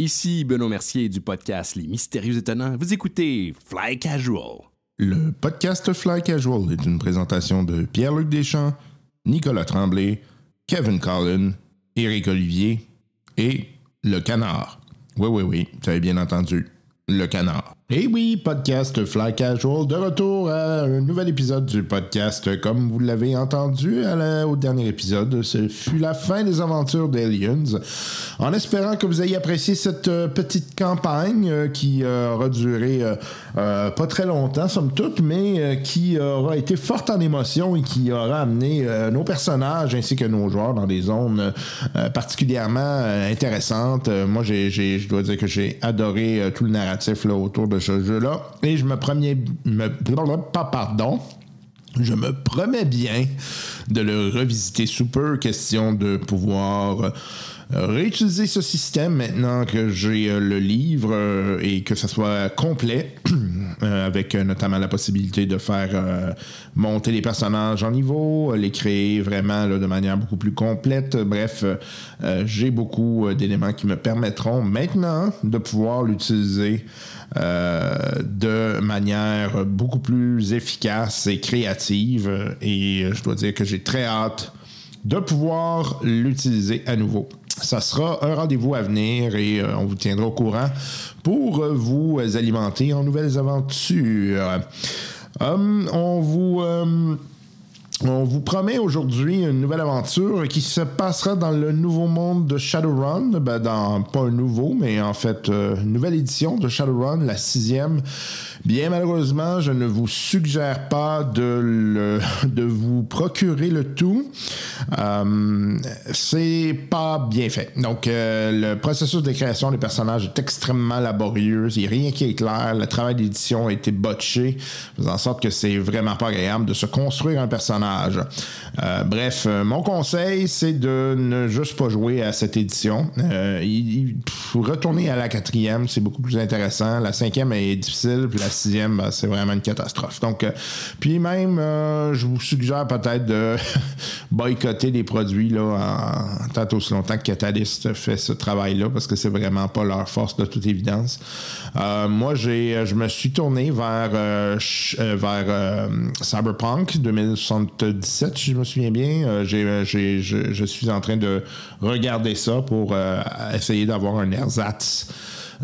Ici Benoît Mercier du podcast Les Mystérieux Étonnants. Vous écoutez Fly Casual. Le podcast Fly Casual est une présentation de Pierre-Luc Deschamps, Nicolas Tremblay, Kevin Collin, Éric Olivier et Le Canard. Oui, oui, oui, vous avez bien entendu. Le Canard. Et oui, podcast Fly Casual, de retour à un nouvel épisode du podcast. Comme vous l'avez entendu au dernier épisode, ce fut la fin des aventures d'Aliens. En espérant que vous ayez apprécié cette euh, petite campagne euh, qui euh, aura duré pas très longtemps, somme toute, mais qui aura été forte en émotion et qui aura amené nos personnages ainsi que nos joueurs dans des zones particulièrement intéressantes. moi, je dois dire que j'ai adoré tout le narratif là, autour de ce jeu-là. Et je me promets, me, pas pardon, je me promets bien de le revisiter sous peu, question de pouvoir réutiliser ce système maintenant que j'ai euh, le livre euh, et que ça soit complet, euh, avec notamment la possibilité de faire monter les personnages en niveau, les créer vraiment de manière beaucoup plus complète. Bref, j'ai beaucoup d'éléments qui me permettront maintenant de pouvoir l'utiliser de manière beaucoup plus efficace et créative. Et je dois dire que j'ai très hâte de pouvoir l'utiliser à nouveau. Ça sera un rendez-vous à venir et euh, on vous tiendra au courant pour vous alimenter en nouvelles aventures. Hum, on vous... Hum, on vous promet aujourd'hui une nouvelle aventure qui se passera dans le nouveau monde de Shadowrun. Ben dans, pas un nouveau, mais en fait, euh, une nouvelle édition de Shadowrun, la sixième. Bien malheureusement, je ne vous suggère pas de, vous procurer le tout. Euh, c'est pas bien fait. Donc, euh, le processus de création des personnages est extrêmement laborieux. Il n'y a rien qui est clair. Le travail d'édition a été botché, faisant en sorte que c'est vraiment pas agréable de se construire un personnage euh, bref, mon conseil, c'est de ne juste pas jouer à cette édition. Euh, il, faut retourner à la quatrième, c'est beaucoup plus intéressant. La cinquième est difficile, sixième, ben, c'est vraiment une catastrophe. Donc, puis même, je vous suggère peut-être de boycotter les produits là, en, tant aussi longtemps que Catalyst fait ce travail-là, parce que c'est vraiment pas leur force de toute évidence. moi, j'ai, je me suis tourné vers, vers Cyberpunk 2060 17, si je me souviens bien. Euh, euh, je, suis en train de regarder ça pour euh, essayer d'avoir un ersatz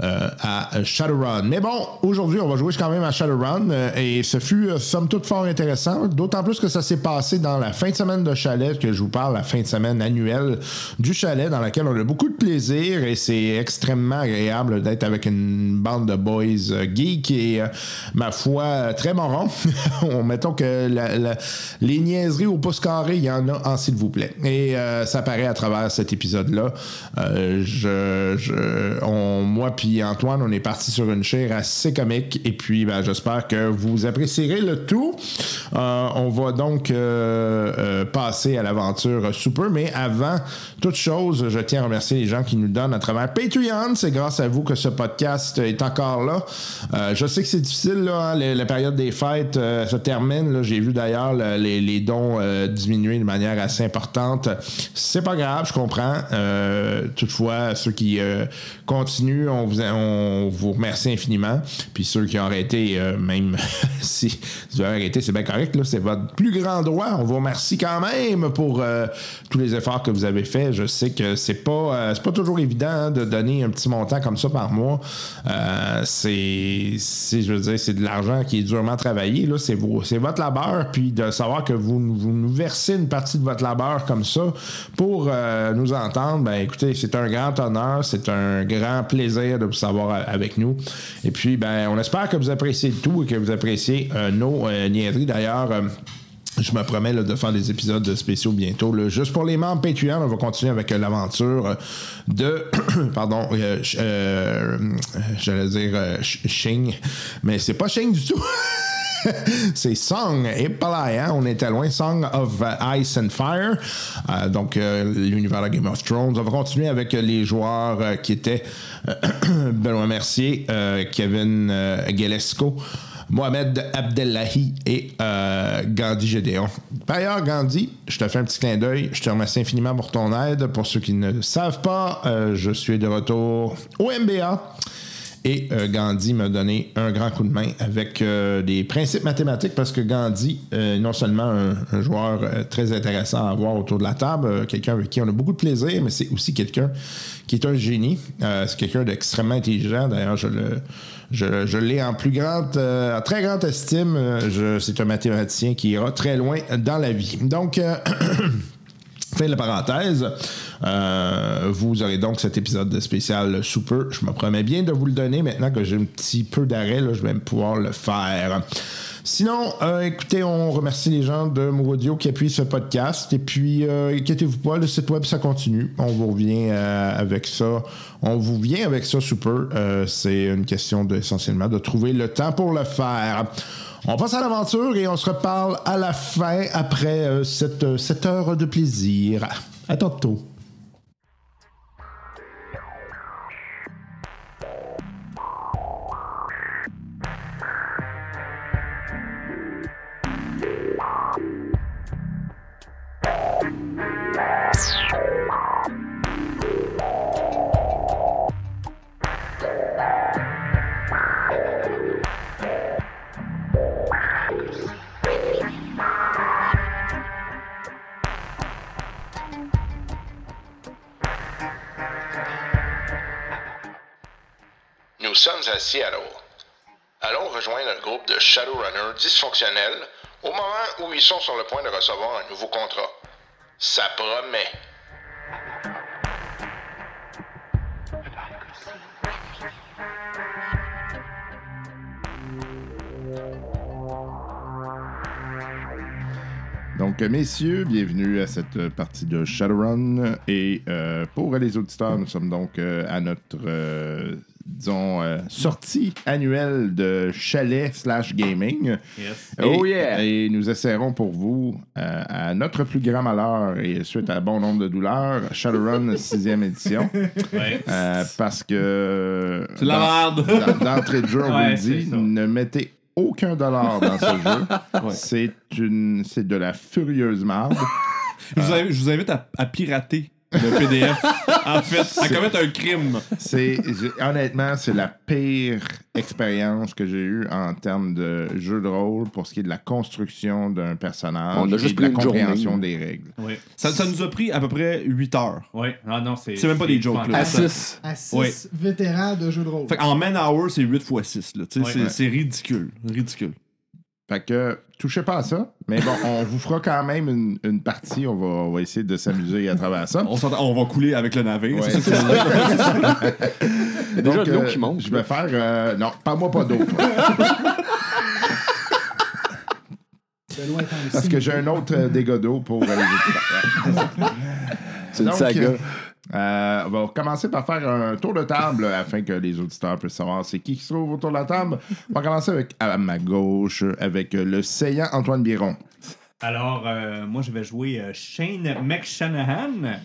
euh, à Shadowrun. Mais bon, aujourd'hui, on va jouer quand même à Shadowrun euh, et ce fut, euh, somme toute, fort intéressant. D'autant plus que ça s'est passé dans la fin de semaine de chalet, que je vous parle, la fin de semaine annuelle du chalet, dans laquelle on a beaucoup de plaisir et c'est extrêmement agréable d'être avec une bande de boys geeks et, ma foi, très marrant. Mettons que les niaiseries au pouce carré, il y en a en s'il vous plaît. Et ça paraît à travers cet épisode-là. je, je, moi, Antoine, on est parti sur une chaire assez comique. Et puis, ben, j'espère que vous apprécierez le tout. Euh, on va donc euh, euh, passer à l'aventure super. Mais avant toute chose, je tiens à remercier les gens qui nous donnent à travers Patreon. C'est grâce à vous que ce podcast est encore là. je sais que c'est difficile, là, hein, la, période des fêtes se termine. J'ai vu d'ailleurs les, les, dons diminuer de manière assez importante. C'est pas grave, je comprends. toutefois, ceux qui continuent, on vous on vous remercie infiniment. Puis ceux qui ont arrêté, euh, même si vous avez arrêté, c'est bien correct, c'est votre plus grand droit. On vous remercie quand même pour euh, tous les efforts que vous avez faits. Je sais que c'est pas, euh, pas toujours évident hein, de donner un petit montant comme ça par mois. c'est, je veux dire, c'est de l'argent qui est durement travaillé. C'est, votre labeur. Puis de savoir que vous, vous, nous versez une partie de votre labeur comme ça pour nous entendre, ben écoutez, c'est un grand honneur, c'est un grand plaisir de vous savoir avec nous. Et puis, ben, on espère que vous appréciez tout et que vous appréciez euh, nos euh, niaiseries. D'ailleurs, euh, je me promets de faire des épisodes spéciaux bientôt. Juste pour les membres Patreon, on va continuer avec l'aventure de. pardon, j'allais dire Shing, mais c'est pas Shing du tout. c'est Song et hein? on était loin. Song of Ice and Fire. Euh, donc, euh, l'univers de Game of Thrones. On va continuer avec les joueurs euh, qui étaient Benoît Mercier, Kevin Gelesco. Mohamed Abdellahi et Gandhi Gédéon. Par ailleurs, Gandhi, je te fais un petit clin d'œil. Je te remercie infiniment pour ton aide. Pour ceux qui ne savent pas, je suis de retour au MBA. Et euh, Gandhi m'a donné un grand coup de main avec euh, des principes mathématiques parce que Gandhi est non seulement un, joueur euh, très intéressant à avoir autour de la table, euh, quelqu'un avec qui on a beaucoup de plaisir, mais c'est aussi quelqu'un qui est un génie. Euh, c'est quelqu'un d'extrêmement intelligent. D'ailleurs, je le. Je, l'ai en plus euh, très grande estime. Euh, c'est un mathématicien qui ira très loin dans la vie. Donc, euh, Fin de la parenthèse. Euh, vous aurez donc cet épisode spécial super. Je me promets bien de vous le donner. Maintenant que j'ai un petit peu d'arrêt, je vais pouvoir le faire. Sinon, euh, écoutez, on remercie les gens de Move Audio qui appuient ce podcast. Et puis, euh, inquiétez-vous pas, le site web, ça continue. On vous revient avec ça. On vous vient avec ça super. Euh, C'est une question essentiellement de trouver le temps pour le faire. On passe à l'aventure et on se reparle à la fin après euh, cette, euh, cette heure de plaisir. À tantôt. À Seattle. Allons rejoindre un groupe de Shadowrunners dysfonctionnels au moment où ils sont sur le point de recevoir un nouveau contrat. Ça promet. Donc, messieurs, bienvenue à cette partie de Shadowrun. Et euh, pour les auditeurs, nous sommes donc euh, à notre, euh, disons, euh, sortie annuelle de chalet slash gaming. Yes. Et- Oh yeah! Et nous essaierons pour vous, euh, à notre plus grand malheur et suite à bon nombre de douleurs, Shadowrun 6e édition. Ouais. Euh, parce que. C'est de la dans- merde. D'entrée de jeu, on Ouais, vous le dit, ne mettez aucun dollar dans ce jeu. C'est une, c'est de la furieuse marde. Je vous invite, je vous invite à, à pirater le PDF. en fait, à commettre un crime. C'est honnêtement, c'est la pire expérience que j'ai eue en termes de jeu de rôle pour ce qui est de la construction d'un personnage On a et juste de la journée. compréhension des règles. Oui. Ça, ça nous a pris à peu près 8 heures. Oui, ah non, c'est. C'est même pas des jokes, là. À fantastique. 6. à 6 Ouais. vétérans de jeux de rôle. Fait en man hour, c'est 8 x 6. Là. Tu sais, Ouais. c'est, Ouais. c'est ridicule. Ridicule. Fait que touchez pas à ça, mais bon, on vous fera quand même une, une partie. On va, on va essayer de s'amuser à travers ça. On, va couler avec le navire. Ouais. c'est ça déjà Donc, de l'eau euh, qui monte. Je vais faire. euh, non, parle-moi pas d'eau. toi. De loin étant Parce que j'ai un autre euh, dégât d'eau pour les auditeurs. C'est une saga. Euh, on va commencer par faire un tour de table afin que les auditeurs puissent savoir c'est qui qui se trouve autour de la table. On va commencer avec à ma gauche avec le saillant Antoine Biron. Alors, euh, moi, je vais jouer euh, Shane McShanahan.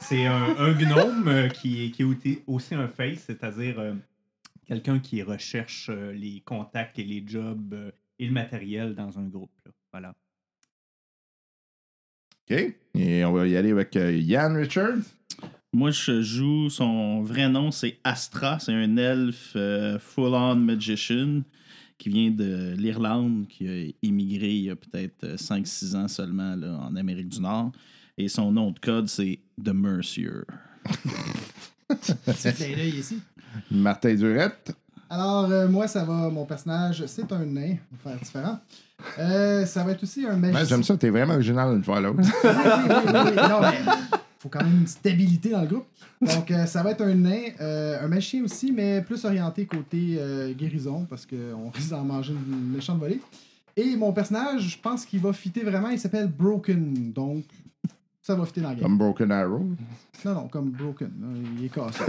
C'est un, un gnome qui, est- qui est aussi- un face, c'est-à-dire quelqu'un qui recherche les contacts et les jobs et le matériel dans un groupe. là. Voilà. OK? Et on va y aller avec Yann Richards. Moi, je joue, son vrai nom, c'est Astra. C'est un elfe euh, full-on magician qui vient de l'Irlande, qui a immigré il y a peut-être euh, 5-6 ans seulement là, en Amérique du Nord. Et son nom de code, c'est The Mercier. Clin d'œil ici. Martin Durette. Alors, euh, moi, ça va. Mon personnage, c'est un nain. On va faire différent. Euh, ça va être aussi un magicien. Ouais, J'aime ça, t'es vraiment original une fois à l'autre. Oui, oui, oui, oui. Non, mais faut quand même une stabilité dans le groupe. Donc, euh, ça va être un nain, euh, un magicien aussi, mais plus orienté côté euh, guérison, parce qu'on risque d'en manger une méchante volée. Et mon personnage, je pense qu'il va fitter vraiment, il s'appelle Broken. Donc, ça va fitter dans la game. Comme Broken Arrow. Non, non, comme Broken. Il est cassé.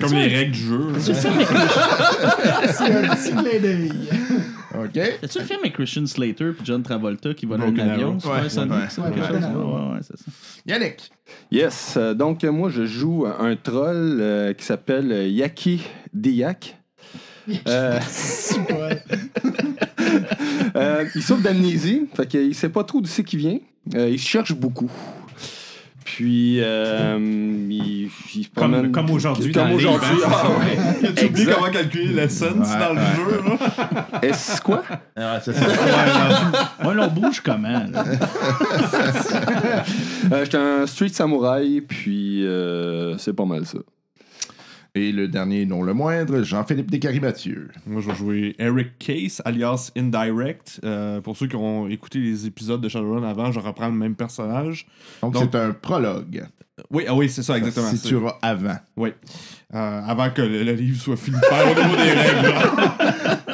Comme les règles du jeu. c'est un petit clin d'œil. OK? As-tu le film avec Christian Slater et John Travolta qui vole un Broken avion? Ouais, ouais. C'est ça. Yannick. Yes. euh, donc, euh, moi, je joue un troll euh, qui s'appelle Yaki Diak. Euh, Super. il souffre d'amnésie, fait qu'il sait pas trop d'où c'est qu'il vient. Euh, il cherche beaucoup. Puis, euh, il, il Comme, promène- comme aujourd'hui Comme aujourd'hui, ah, ouais. Tu oublies comment calculer l'essence Ouais, dans le ouais. jeu. Est-ce quoi? Ah, c'est ça. Moi, là, on bouge comment? Euh, J'étais un street samouraï, puis euh, c'est pas mal ça. Et le dernier, non le moindre, Jean-Philippe Descaries-Mathieu. Moi, je vais jouer Eric Case, alias Indirect. Euh, pour ceux qui ont écouté les épisodes de Shadowrun avant, je reprends le même personnage. Donc, c'est un prologue. Oui, ah oui, c'est ça, exactement. Si c'est- tu avant. Oui. Euh, avant que le, le livre soit fini de faire au niveau des règles.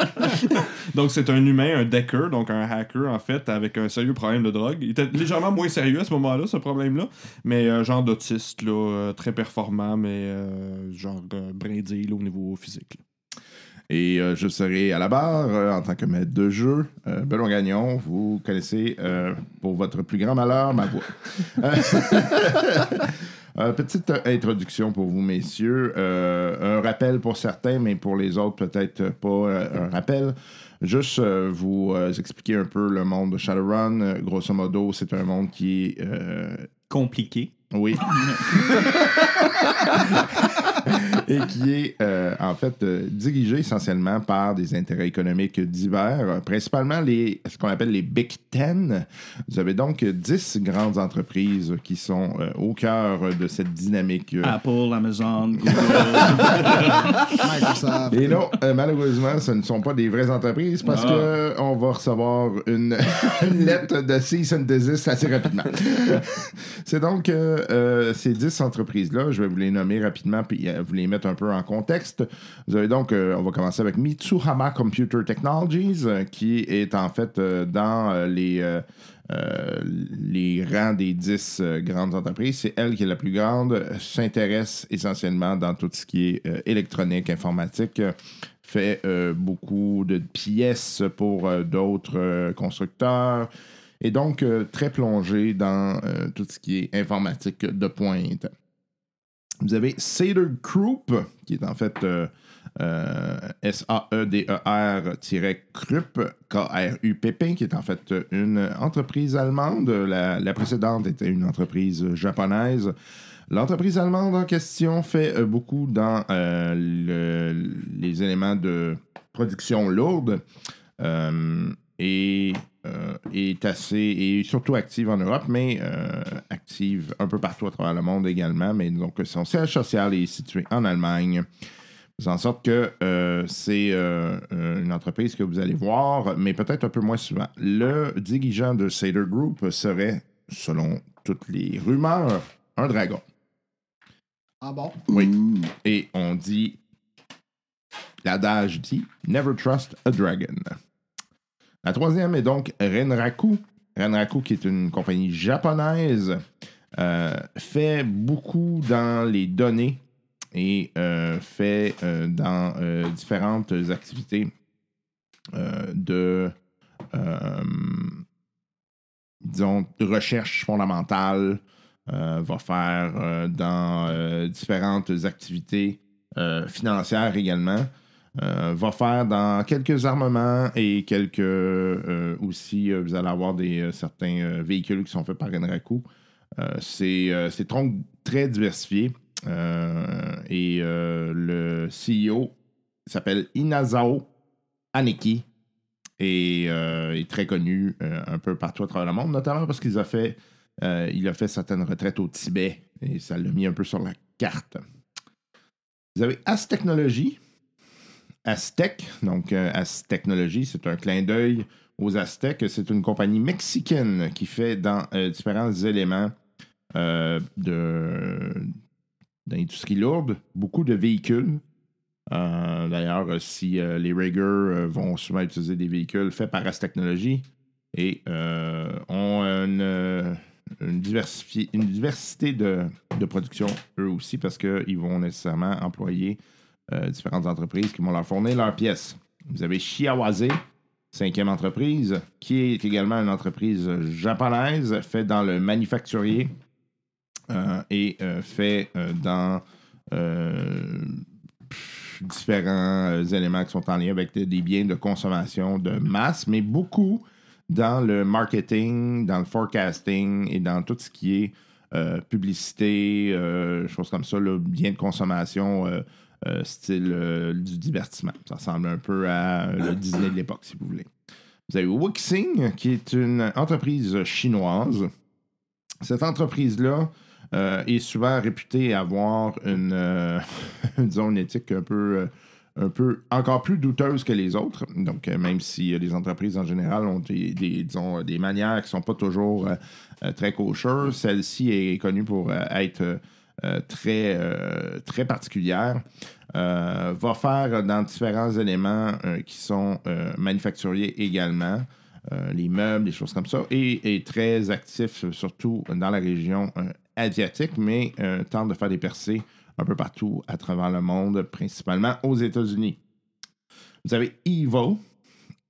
donc, c'est un humain, un decker, donc un hacker, en fait, avec un sérieux problème de drogue. Il était légèrement moins sérieux à ce moment-là, ce problème-là, mais euh, genre d'autiste, là, euh, très performant, mais euh, genre euh, brindille là, au niveau physique. là. Et euh, je serai à la barre euh, en tant que maître de jeu. Euh, Benoît Gagnon, vous connaissez, pour votre plus grand malheur, ma voix. Petite introduction pour vous, messieurs. Un rappel pour certains, mais pour les autres, peut-être pas un rappel. Juste euh, vous euh, expliquer un peu le monde de Shadowrun. Euh, grosso modo, c'est un monde qui est... Compliqué. oui. Et qui est euh, en fait euh, dirigé essentiellement par des intérêts économiques divers, euh, principalement les, ce qu'on appelle les Big Ten. Vous avez donc 10 grandes entreprises qui sont euh, au cœur de cette dynamique. euh, Apple, Amazon, Google. Microsoft. Et non, euh, malheureusement, ce ne sont pas des vraies entreprises parce Ah. que on va recevoir une, une lettre de cease and desist assez rapidement. C'est donc euh, euh, ces 10 entreprises-là, je vais vous les nommer rapidement puis euh, vous les mettre un peu en contexte. Vous avez donc, euh, on va commencer avec Mitsuhama Computer Technologies, euh, qui est en fait dans les. les rangs des 10 euh, grandes entreprises. C'est elle qui est la plus grande, s'intéresse essentiellement dans tout ce qui est électronique, informatique, fait beaucoup de pièces pour d'autres constructeurs et donc très plongé dans tout ce qui est informatique de pointe. Vous avez Sader Group, qui est en fait euh, euh, S-A-E-D-E-R-Krupp, K-R-U-P-P, qui est en fait une entreprise allemande. La, précédente était une entreprise japonaise. L'entreprise allemande en question fait euh, beaucoup dans le- les éléments de production lourde et est assez et surtout active en Europe, mais euh, active un peu partout à travers le monde également. Mais donc son siège social est situé en Allemagne. Faisant en sorte que euh, c'est euh, euh, une entreprise que vous allez voir, mais peut-être un peu moins souvent. Le dirigeant de Sader Group serait, selon toutes les rumeurs, un dragon. Ah bon? Oui. Et on dit, l'adage dit, Never trust a dragon. La troisième est donc Renraku. Renraku, qui est une compagnie japonaise, euh, fait beaucoup dans les données et euh, fait euh, dans différentes activités de, disons, de recherche fondamentale, va faire dans différentes activités financières également. Euh, va faire dans quelques armements et quelques euh, aussi, euh, vous allez avoir des, certains véhicules qui sont faits par Enraku. C'est c'est très diversifié. Et le CEO s'appelle Inazao Aneki et est très connu un peu partout à travers le monde, notamment parce qu'il a fait a fait certaines retraites au Tibet et ça l'a mis un peu sur la carte. Vous avez As Technology. Aztec, donc euh, As Technology, c'est un clin d'œil aux Aztèques. C'est une compagnie mexicaine qui fait dans euh, différents éléments euh, d'industrie lourde, beaucoup de véhicules. D'ailleurs, si les riggers vont souvent utiliser des véhicules faits par As Technology et ont une, une diversité de, de production eux aussi parce qu'ils vont nécessairement employer euh, différentes entreprises qui vont leur fournir leurs pièces. Vous avez Shiawase, cinquième entreprise, qui est également une entreprise japonaise, fait dans le manufacturier euh, et euh, fait euh, dans différents éléments qui sont en lien avec des biens de consommation de masse, mais beaucoup dans le marketing, dans le forecasting et dans tout ce qui est publicité, choses comme ça, là, bien de consommation, euh, style euh, du divertissement. Ça ressemble un peu à euh, le Disney de l'époque, si vous voulez. Vous avez Wixing, qui est une entreprise chinoise. Cette entreprise-là est souvent réputée avoir une, disons, une éthique un peu, un peu encore plus douteuse que les autres. Donc, même si les entreprises en général ont des, disons, des manières qui ne sont pas toujours très kosher, celle-ci est connue pour être très, euh, très particulière. Euh, va faire dans différents éléments euh, qui sont euh, manufacturiers également. Euh, les meubles, des choses comme ça, et est très actif, euh, surtout dans la région euh, asiatique, mais euh, tente de faire des percées un peu partout à travers le monde, principalement aux États-Unis. Vous avez Evo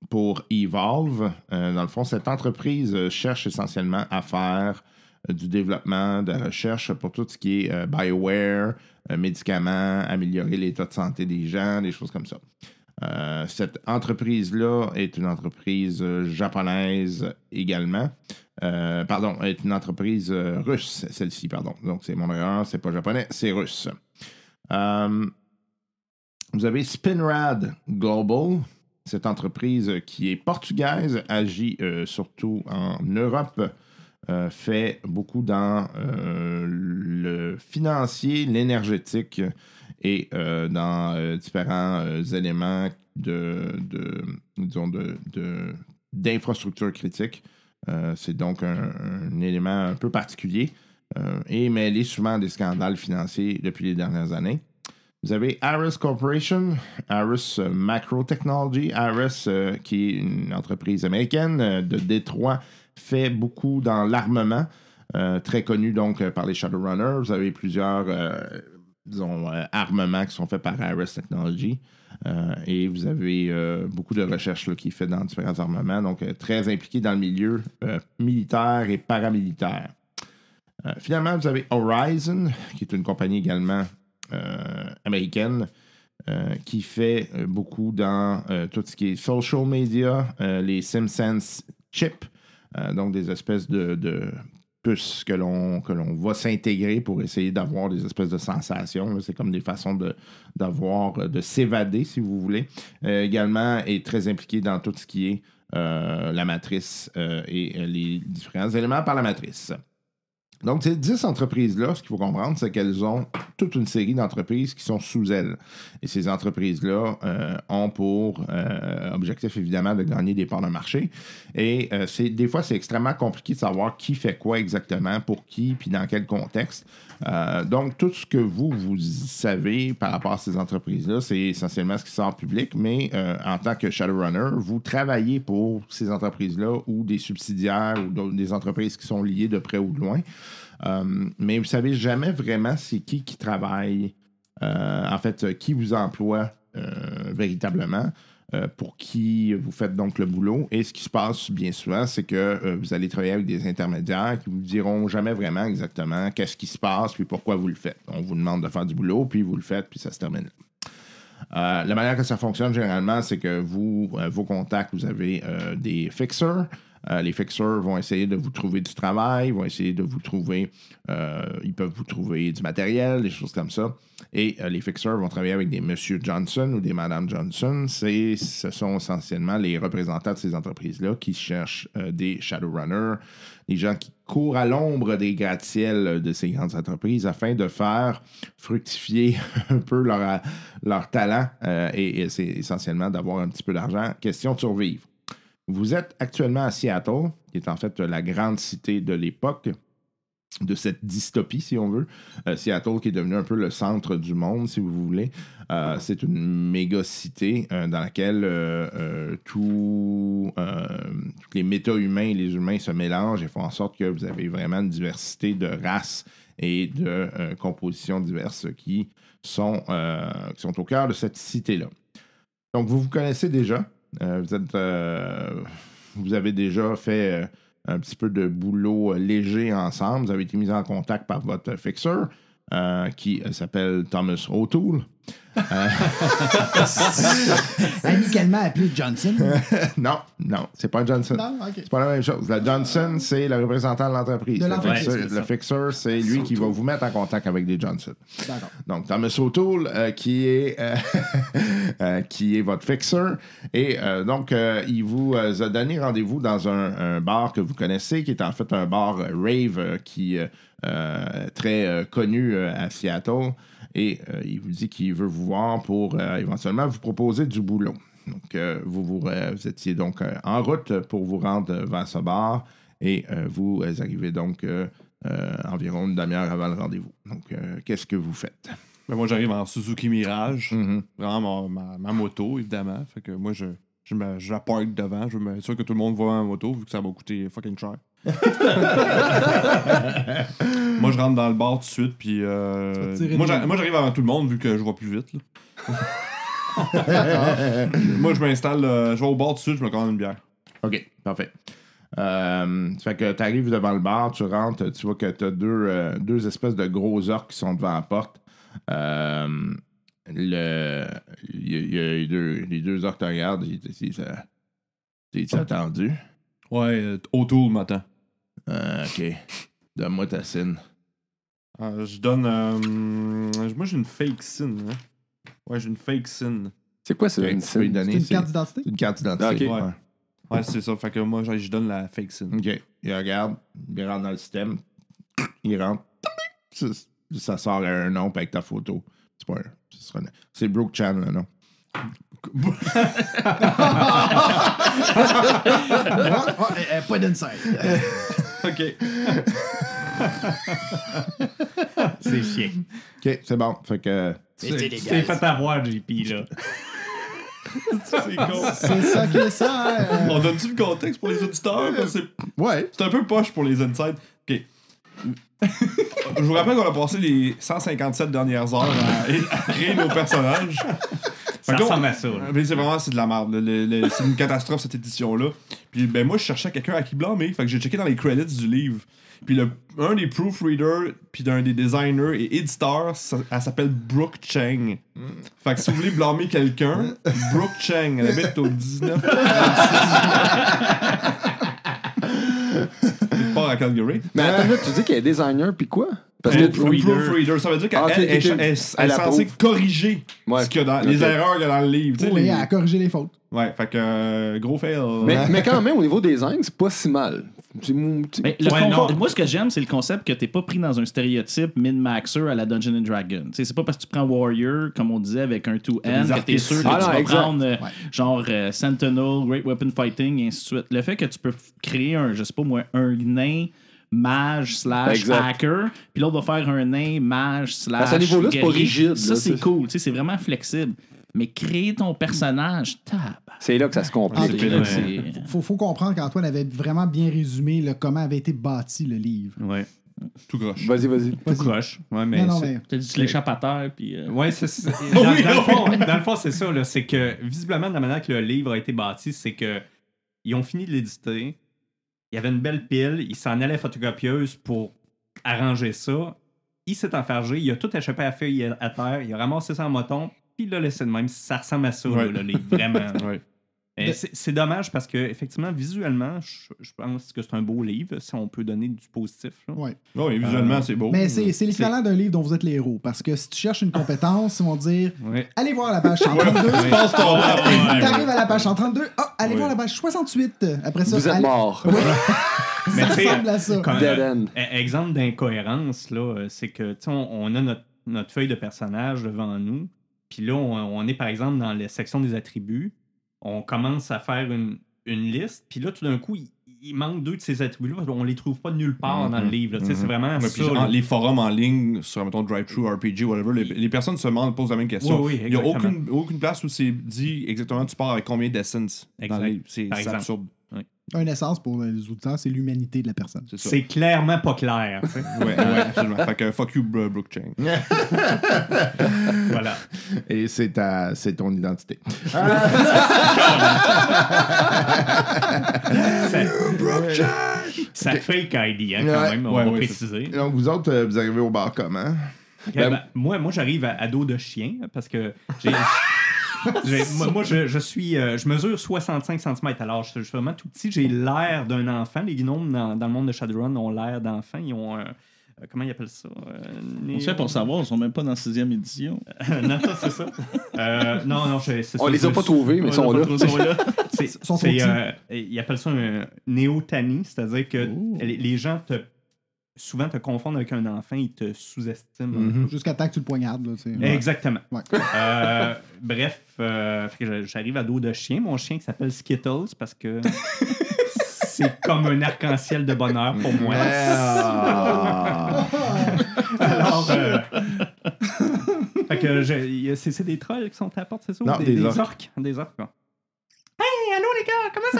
pour Evolve. Euh, dans le fond, cette entreprise euh, cherche essentiellement à faire euh, du développement, de la recherche pour tout ce qui est euh, bioware, euh, médicaments, améliorer l'état de santé des gens, des choses comme ça. Euh, cette entreprise-là est une entreprise japonaise également. Pardon, est une entreprise russe, celle-ci, pardon. Donc, c'est mon erreur, c'est pas japonais, c'est russe. Vous avez Spinrad Global, cette entreprise qui est portugaise, agit surtout en Europe, euh, fait beaucoup dans euh, le financier, l'énergétique et euh, dans différents éléments de, disons de, de- d'infrastructure critique. Euh, c'est donc un, élément un peu particulier et mêlé souvent à des scandales financiers depuis les dernières années. Vous avez Aris Corporation, Aris Macro Technology. Euh, qui est une entreprise américaine de Détroit, fait beaucoup dans l'armement, euh, très connu donc euh, par les Shadowrunners. Vous avez plusieurs, euh, disons, armements qui sont faits par Aris Technology. Et vous avez beaucoup de recherches qui est fait dans différents armements, donc très impliqué dans le milieu militaire et paramilitaire. Finalement, vous avez Horizon, qui est une compagnie également américaine qui fait beaucoup dans tout ce qui est social media, les SimSense chips, euh, donc des espèces de, puces que l'on que va s'intégrer pour essayer d'avoir des espèces de sensations. C'est comme des façons de d'avoir euh, de s'évader, si vous voulez. Euh, également est très impliqué dans tout ce qui est la matrice et les différents éléments par la matrice. Donc, ces 10 entreprises-là, ce qu'il faut comprendre, c'est qu'elles ont toute une série d'entreprises qui sont sous elles. Et ces entreprises-là euh, ont pour euh, objectif, évidemment, de gagner des parts de marché. Et euh, des fois, c'est extrêmement compliqué de savoir qui fait quoi exactement, pour qui, puis dans quel contexte. Euh, donc, tout ce que vous, vous savez par rapport à ces entreprises-là, c'est essentiellement ce qui sort public, mais euh, en tant que Shadowrunner, vous travaillez pour ces entreprises-là ou des subsidiaires ou des entreprises qui sont liées de près ou de loin. Euh, mais vous savez jamais vraiment c'est qui qui travaille, en fait, qui vous emploie véritablement, euh, pour qui vous faites donc le boulot. Et ce qui se passe bien souvent, c'est que euh, vous allez travailler avec des intermédiaires qui vous diront jamais vraiment exactement qu'est-ce qui se passe puis pourquoi vous le faites. On vous demande de faire du boulot, puis vous le faites, puis ça se termine. Euh, la manière que ça fonctionne généralement, c'est que vous, vos contacts, vous avez des fixers. Euh, les fixers vont essayer de vous trouver du travail, vont essayer de vous trouver, euh, ils peuvent vous trouver du matériel, des choses comme ça. Et euh, les fixers vont travailler avec des Monsieur Johnson ou des Madame Johnson. Ce sont essentiellement les représentants de ces entreprises-là qui cherchent des Shadowrunners, des gens qui courent à l'ombre des gratte-ciels de ces grandes entreprises afin de faire fructifier un peu leur, talent et, et c'est essentiellement d'avoir un petit peu d'argent. Question de survivre. Vous êtes actuellement à Seattle, qui est en fait la grande cité de l'époque de cette dystopie, si on veut. Euh, Seattle qui est devenu un peu le centre du monde, si vous voulez. Euh, c'est une méga cité euh, dans laquelle euh, euh, euh, tous les méta-humains et les humains se mélangent et font en sorte que vous avez vraiment une diversité de races et de euh, compositions diverses qui sont, euh, qui sont au cœur de cette cité-là. Donc, vous vous connaissez déjà. Euh, euh, vous avez déjà fait euh, un petit peu de boulot léger ensemble. Vous avez été mis en contact par votre fixeur qui s'appelle Thomas O'Toole. Amicalement appelé Johnson. non, non, c'est pas Johnson. non, ok. C'est pas la même chose. La Johnson, c'est le représentant de l'entreprise. De Le fixer-. Le fixer, c'est lui qui va vous mettre en contact avec des Johnson. D'accord. Donc, Thomas O'Toole, euh, qui, est, euh, euh, qui est votre fixer. Et euh, donc, euh, il vous euh, a donné rendez-vous dans un, un bar que vous connaissez, qui est en fait un bar euh, rave euh, qui euh, euh, très euh, connu euh, à Seattle. Et euh, il vous dit qu'il veut vous voir pour euh, éventuellement vous proposer du boulot. Donc, euh, vous, vous, vous étiez donc en route pour vous rendre vers ce bar et vous arrivez donc environ une demi-heure avant le rendez-vous. Donc, qu'est-ce que vous faites? Ben, moi, j'arrive en Suzuki Mirage. Mhm. Vraiment ma, ma- ma moto, évidemment. Fait que moi, je, je, me, je la park devant. Je veux m'assurer que tout le monde voit ma moto, vu que ça va coûter fucking cher. moi, je rentre dans le bar tout de suite, puis. euh, moi, j'arrive avant tout le monde, vu que je vois plus vite. là. moi, je m'installe, euh, je vais au bar tout de suite, je me commande une bière. OK, parfait. Euh, fait que tu arrives devant le bar, tu rentres, tu vois que tu as deux, euh, deux espèces de gros orques qui sont devant la porte. Euh, le, il y a- il y a les, deux, les deux orques te regardent, ils attendu Ouais, euh, O'Toole m'attend. Euh, OK. Donne-moi ta scène. Euh, je donne. euh, moi, j'ai une fake SIN. Hein? Ouais, j'ai une fake SIN. C'est quoi ça, Ok, une donner, C'est une carte d'identité? une carte d'identité. Ok. ouais. Ouais, c'est ça. Fait que moi, je donne la fake SIN. OK. Il regarde, il rentre dans le système, il rentre, ça, ça sort un nom avec ta photo. C'est pas un- ce sera un- C'est Brooke Chan, le nom. Ah, ah, pas d'inside. Ok. C'est chiant. OK, c'est bon. Fait que. Tu t'es fait avoir, JP, là. C'est con. C'est ça qui est ça. hein, euh, On donne-tu le contexte pour les auditeurs? C'est Ouais. c'est un peu poche pour les insides. OK. Je vous rappelle qu'on a passé les 157 dernières heures à, à créer nos personnages. Ça Fait que ressemble on- à ça. là. Mais c'est vraiment c'est de la merde. là. Le- le- c'est une catastrophe cette édition-là. Puis ben moi je cherchais quelqu'un à qui blâmer. Fait que j'ai checké dans les credits du livre. Puis le, un des proofreaders, puis d'un des designers et éditeurs, ça- elle s'appelle Brooke Cheng. Fait que si vous voulez blâmer quelqu'un, Brooke Cheng, elle habite au 19. Elle part à Calgary. Mais attends, là, tu dis qu'elle est designer, puis quoi? Parce Un que. proofreader. ça veut dire qu'elle Ah, elle- est censée corriger Ouais. ce qu'il y a dans, les erreurs qu'il y a dans le livre. oui, les- à corriger les fautes. Ouais, fait que euh, gros fail. Mais, mais quand même, au niveau design, c'est pas si mal. Mais le Ouais, confort- non. moi, ce que j'aime, c'est le concept que t'es pas pris dans un stéréotype min-maxer à la Dungeon and Dragon. C'est pas parce que tu prends Warrior, comme on disait, avec un 2N, des que t'es sûr que Ah tu non, vas exact. prendre euh, genre euh, Sentinel, Great Weapon Fighting, et ainsi de suite. Le fait que tu peux créer un, je sais pas moi, un nain mage slash Exact. hacker, puis l'autre va faire un nain mage slash À ce niveau-là, c'est pas guerrier. rigide, Ça, c'est cool. Tu sais, c'est vraiment flexible. Mais créer ton personnage, tab. C'est là que ça se complique. là. c'est- Faut, faut comprendre qu'Antoine avait vraiment bien résumé le, comment avait été bâti le livre. Ouais. Tout croche. Vas-y, vas-y. Tout Vas-y. croche. Ouais, mais. non, mais T'as dit tu l'échappes à terre, puis. euh, Ouais, c'est ça. Dans, dans le fond, dans le fond, c'est ça. là, C'est que, visiblement, de la manière que le livre a été bâti, c'est que ils ont fini de l'éditer. Il y avait une belle pile. Il s'en allait photocopieuse pour arranger ça. Il s'est enfargé. Il a tout échappé à feuille à, terre. Il a ramassé ça en moton. Puis il l'a laissé de même. Ça ressemble à ça, là, Ouais. le livre. Vraiment. Ouais. De- c'est- C'est dommage parce que, effectivement, visuellement, je, je pense que c'est un beau livre, si on peut donner du positif. là. ouais. Oui, visuellement, c'est beau. Mais c'est c'est l'équivalent d'un livre dont vous êtes les héros. Parce que si tu cherches une compétence, ils vont dire Ouais. allez voir la page 132. Tu passes ton. T'arrives à la page 132. Ah, allez Ouais. voir la page 68. Après ça, Vous êtes mort. Mais Ça ressemble à ça. Comme, Dead euh, end. exemple d'incohérence, là, euh, c'est que tu sais, on, on a notre, notre feuille de personnage devant nous. Puis là, on, on est par exemple dans la section des attributs. On commence à faire une, une liste. Puis là, tout d'un coup, il, il manque deux de ces attributs-là. parce qu'on les trouve pas nulle part dans le livre. Tu sais, C'est vraiment Ouais, ça. en- les forums en ligne sur mettons drive-thru RPG whatever les, les personnes se demandent posent la même question Oui, oui, il n'y a aucune, aucune place où c'est dit exactement tu pars avec combien d'essence dans le livre c'est absurde Une essence pour les auditeurs, c'est l'humanité de la personne. c'est ça C'est clairement pas clair. tu sais. ouais, ouais absolument fait que fuck you Bro- Brooke Chang voilà. Et c'est ta, c'est ton identité. Ça, ça fake ID, hein, quand Ouais. même, on Ouais, va ouais, préciser. Donc, vous autres, euh, vous arrivez au bar comment? Ok, Ben, ben, moi, moi j'arrive à, à dos de chien parce que j'ai. moi, moi, je, je suis. euh, je mesure 65 cm. Alors, je, je suis vraiment tout petit. J'ai l'air d'un enfant. Les gnomes dans, dans le monde de Shadowrun ont l'air d'enfants. Ils ont un. euh, comment ils appellent ça? Euh, On sait pour savoir, ils sont même pas dans la sixième édition. non, ça, c'est ça. Euh, non, non, c'est On ça, les a pas trouvés, mais ils sont On là. ils euh, ils appellent ça un néotanie, c'est-à-dire que les gens te souvent te confondent avec un enfant, ils te sous-estiment. un Mhm. Jusqu'à temps que tu le poignardes. Là, tu sais. Exactement. Ouais. Euh, bref, euh, j'arrive à dos de chien. Mon chien qui s'appelle Skittles parce que c'est comme un arc-en-ciel de bonheur pour moi. Alors, euh, fait que c'est des trolls qui sont à la porte, c'est ça? ou Non, des orques. orques. Des orques. quoi. Hey, allô les gars, comment ça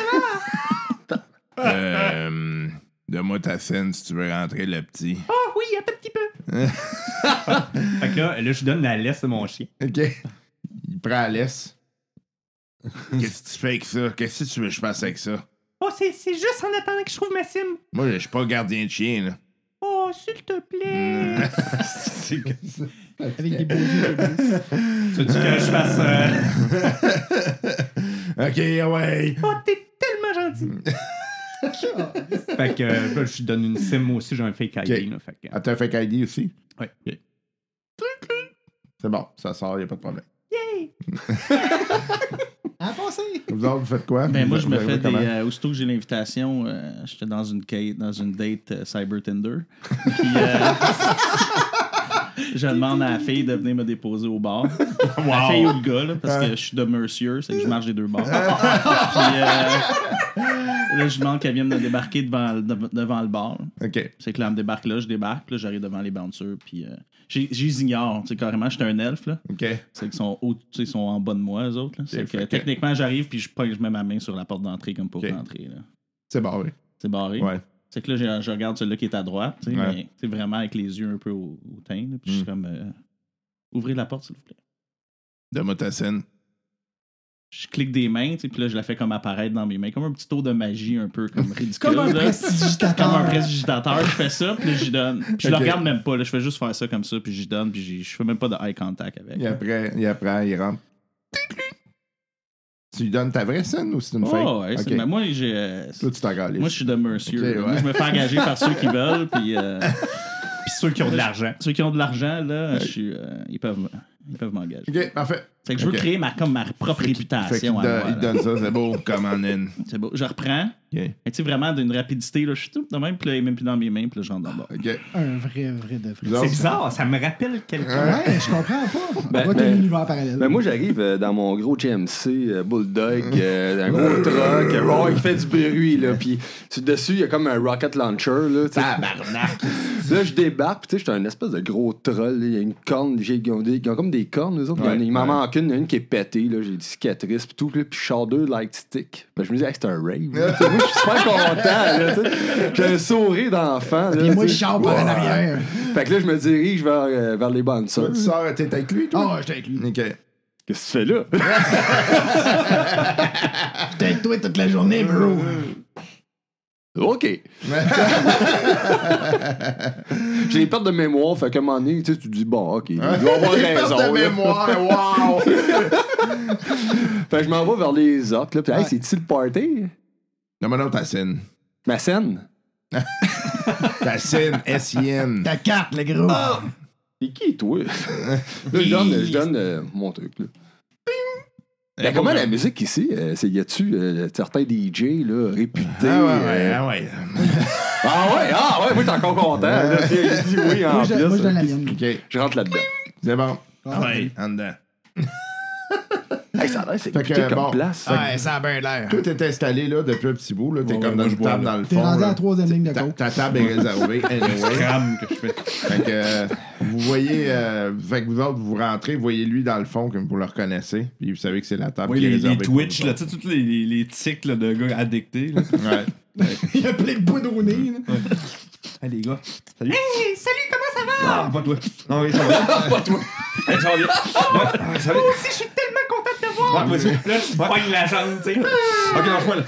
va? Euh, Donne-moi ta scène si tu veux rentrer le petit. Oh oui, un tout petit peu. fait que là, là, je donne la laisse de mon chien. OK. Il prend la laisse. Qu'est-ce que tu fais avec ça? Qu'est-ce que tu veux que je fasse avec ça? Oh, c'est c'est juste en attendant que je trouve ma sim. Moi, je suis pas gardien de chien, là. Oh, s'il te plaît. Avec des beaux yeux. tu veux que je fasse. euh, OK, ouais. Oh, t'es tellement gentil. Fait que euh, là, je lui donne une sim, moi aussi, j'ai un fake ID. Là, fait que, Ah, t'as un fake ID aussi? OK. C'est bon, ça sort, y a pas de problème. À passer. Vous autres, vous faites quoi? Ben, moi, je me fais des. euh, aussitôt que j'ai l'invitation, euh, j'étais dans une, dans une date euh, Cyber Tinder. Puis, euh, je demande à la fille de venir me déposer au bar. La fille ou le gars, là, parce que je suis de Mercier, c'est que je marche des deux bars. Puis, euh, là, je demande qu'elle vienne me débarquer devant, devant le bar. OK. C'est que là, elle me débarque là, je débarque, là, j'arrive devant les bouncers, puis euh, j'ai- je les ignore. Tu sais, carrément, j'étais un elfe, là. OK. C'est qu'ils sont, haut- sont en bas de moi, eux autres. là. C'est que, que- techniquement, j'arrive, puis je, mets ma main sur la porte d'entrée comme pour rentrer. là. C'est oui. C'est barré. Ouais. C'est que là, je, je regarde celui-là qui est à droite, tu sais, Ouais. mais c'est vraiment avec les yeux un peu au, au teint. là, puis je suis Mm. comme. euh, ouvrez la porte, s'il vous plaît. Donne-moi ta scène. Je clique des mains, tu sais, puis là, je la fais comme apparaître dans mes mains, comme un petit tour de magie un peu comme ridicule. Comme un prestidigitateur. Comme un prestidigitateur, je fais ça, puis là, j'y donne. Puis je le Ok. regarde même pas, là, je fais juste faire ça comme ça, puis j'y donne, puis j'y- je fais même pas de eye contact avec. Et après, il apprend, il rentre. Tu lui donnes ta vraie scène ou c'est une fake? Oh, ouais, OK. mais moi, j'ai. euh, Toi, tu t'en galisses. Moi, je suis de Mercier. Ouais. Moi, je me fais engager par ceux qui veulent. Puis euh, Puis ceux qui ont de l'argent. ceux qui ont de l'argent, là, je suis, euh, ils peuvent, ils peuvent m'engager. OK, parfait. C'est que je veux créer ma, comme ma propre Fait réputation. à moi, il donne ça, c'est beau, comme en une. C'est beau. Je reprends. Mais tu sais, vraiment d'une rapidité. Là, je suis tout de même, puis là, il est même plus dans mes mains, puis là, je rentre dans le bas. OK. Un vrai, vrai de vrai. C'est bizarre, ça me rappelle quelqu'un. Ouais, je comprends pas. On Ben, voit ben, un univers parallèle. Ben moi j'arrive euh, dans mon gros GMC euh, Bulldog, euh, un gros truck, euh, ouais, qui fait du bruit là, puis sur- dessus il y a comme un rocket launcher là. tu sais. là je débarque, puis tu sais j'étais un espèce de gros troll, là, il y a une corne, j'ai- ils ont, des- ils ont comme des cornes les autres, Ouais, il il m'en manque une, il y en a une qui est pétée là, j'ai des cicatrices puis tout, puis je sors deux light stick. Ben, je me dis hey, c'est un rave. Je suis super content là, tu sais. J'ai un sourire d'enfant. Et moi, je chante par en arrière. Fait que là je me dirige vers, euh, vers les bonnes Toi, tu sors, t'es avec lui, toi? Ah, j'étais avec lui. OK. Qu'est-ce que tu fais là? J'étais avec toi toute la journée, bro. OK. J'ai des pertes de mémoire, fait qu'à un moment donné, tu sais, tu te dis, bon, OK, il doit avoir raison. de là. mémoire, wow! Fait que je m'en vais vers les orques, là, puis, hey, c'est-tu le party? Donne-moi donc ta scène. Ma scène? Ta scène, S-I-N. Ta carte, le gros. Et qui, toi? là, je donne, je donne euh, mon truc, là. Ben, comment la musique ici? euh, c'est- y a-tu euh, certains DJ là, réputés? Ah ouais, ouais, euh, ah ouais. ah ouais, ah ouais, moi, t'es encore content. là. Dit oui en Moi, je, plus. moi, je donne la mienne. OK, Je rentre là-dedans. c'est bon. Ah, Ouais, en dedans. Hey, ça a l'air, c'est Fait que, comme bon. place. Ouais, ça a bien l'air. Tout est installé là depuis un petit bout. Là. T'es Ouais, comme dans une bois, table dans le T'es fond. rendu à la troisième ligne de Ta, table est réservée. Anyway. Que je fais. fait que euh, vous voyez, euh, fait que vous autres, vous rentrez, vous voyez lui dans le fond, comme vous le reconnaissez. Puis vous savez que c'est la table Oui, qui est les, réservée les Twitch, là, tu sais, tous les, les, les tics là, de gars addictés. Ouais. Il y a plein de poudre au nez. hey, les gars. Salut. Hey, salut, comment ça va? Ah, pas toi. Non, oui, ça va. pas toi. Hey, ça va bien. Ah. Moi aussi, je suis tellement content de te voir. Ouais, vas-y. Là, je pogne la jambe, tu sais. Ok, lâche-moi là.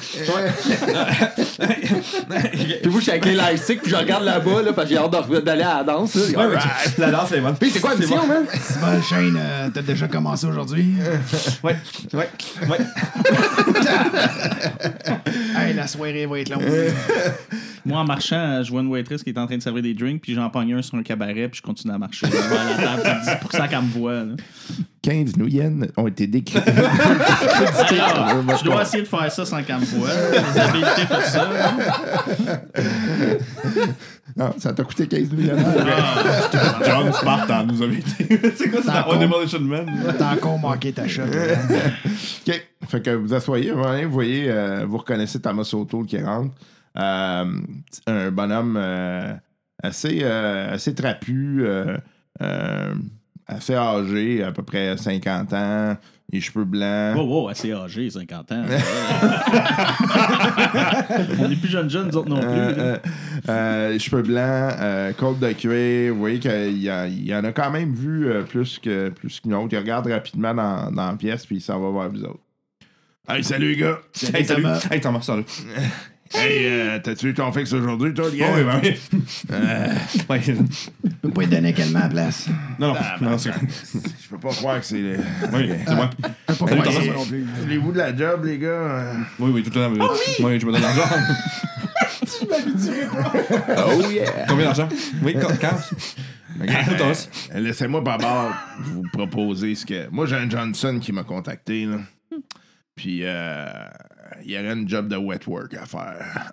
Puis moi, je suis avec les lightsticks, puis je regarde là-bas, là, parce que j'ai hâte d'aller à la danse. là. Ouais, ouais, tu- la danse est bonne. Puis c'est quoi la mission, man? C'est bon, Shane, euh, t'as déjà commencé aujourd'hui? Ouais, ouais, ouais. hey, la soirée va être longue. Moi, en marchant, je vois une waitress qui est en train de servir des drinks, puis j'en pogne un sur un cabaret, puis je continue à marcher. Je vais à la table, puis 10% qu'elle me voit. là. 15 nouyennes ont été décrites. Alors, je dois essayer de faire ça sans qu'elle me voie. Les habilités pour ça. là. non, ça t'a coûté 15 nouyennes. John Spartan nous avait été. c'est quoi ça? T'as On Demolition Man. T'as encore manqué ta shot. là. OK. Fait que vous asseyez, vous voyez, vous, voyez, euh, vous reconnaissez Thomas O'Toole qui rentre. Euh, un bonhomme euh, assez, euh, assez trapu, euh, euh, assez âgé, à peu près 50 ans, les cheveux blancs. Wow, wow, assez âgé, 50 ans. On est plus jeunes jeunes, nous autres non plus. Euh, euh, euh, cheveux blancs, euh, côte de cuir. Vous voyez qu'il y, en a quand même vu euh, plus que plus qu'une autre. Il regarde rapidement dans, dans la pièce puis il s'en va voir vous autres. Hey, salut les gars! Hey, salut. Thomas. Hey, Thomas, salut. Hey, euh, t'as-tu eu ton fixe aujourd'hui, toi, Oh, gars? oui, ben oui. Ouais. Je peux pas te donner quellement la place. Non, non, non, c'est Je peux pas croire que c'est le. Oui, c'est moi. Je peux pas Salut, Thomas. Voulez-vous de la job, les gars? Euh, Oui, oui, tout le temps. oui. oui, je me donne l'argent. Oh yeah! Combien d'argent? Oui, quand? quand? Regarde, Thomas. euh, Laissez-moi par bord vous proposer ce que. Moi, j'ai un Johnson qui m'a contacté, là. Puis, euh, il y aurait une job de wet work à faire.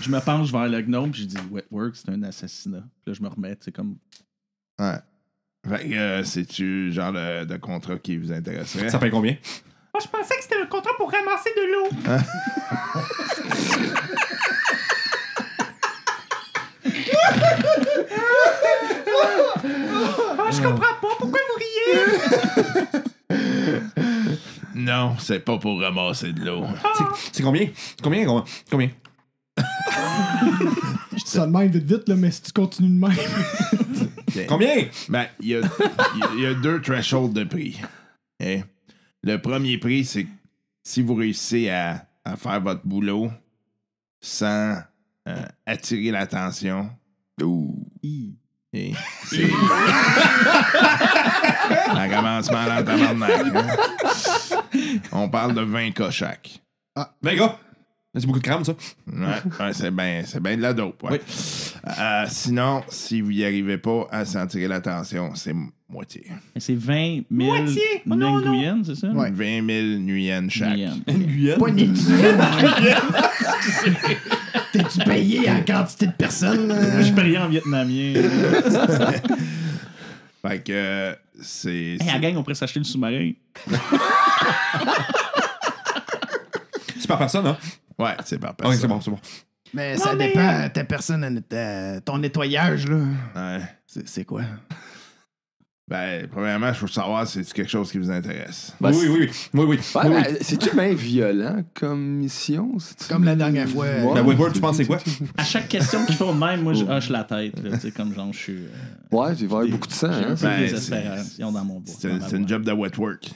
Je me penche vers le gnome, puis je dis Wet work, c'est un assassinat. Puis là, je me remets, c'est comme. Ouais. Fait que, euh, c'est-tu le genre de, de contrat qui vous intéresserait? Ça paye combien? Moi, je pensais que c'était un contrat pour ramasser de l'eau. Ah, je comprends pas. Pourquoi vous riez? Non, c'est pas pour ramasser de l'eau. C'est- C'est combien? Combien? Combien? Combien? Je dis ça de même vite vite, là, mais si tu continues de même. Combien? Ben, il y a, il y a- il y a deux thresholds de prix. Le premier prix, c'est que si vous réussissez à, à faire votre boulot sans euh, attirer l'attention. Et c'est. Un commencement dans tabarnak. hein? On parle de 20 cas chaque. Ben, gars! C'est beaucoup de crème, ça. Ouais, ouais, c'est bien c'est ben de la dope. Ouais. Euh, sinon, si vous n'y arrivez pas à s'en tirer l'attention, c'est moitié. Mais C'est 20 000 Moitié? Oh, non, non. Nguyen, c'est ça? Ouais. 20 000 nuyennes chaque. Nguyen. Une Guyane. Pas une T'es-tu payé en quantité de personnes? Je parie en vietnamien. Fait que euh, c'est. Hey, la gang, on pourrait s'acheter le sous-marin. C'est par personne, hein? Ouais, c'est par Ok, personne. c'est bon, c'est bon. Mais ça dépend, ta personne, ta- ton nettoyage, là. Ouais. C'est quoi? Ben, premièrement, je veux savoir si c'est quelque chose qui vous intéresse? Ben, oui, oui, oui. Oui, oui. Ouais, oui, oui. ben, C'est-tu bien violent comme mission? Comme la dernière fois. Ouais. La Woodward, tu penses c'est quoi? À chaque question qu'ils font de même, moi, je hoche la tête. là, Tu sais, comme genre, je suis. euh, Ouais, y avoir beaucoup de sang. J'ai Hein? un peu Ben, de c'est- désespération dans mon bois. C'est c'est une job de wet work.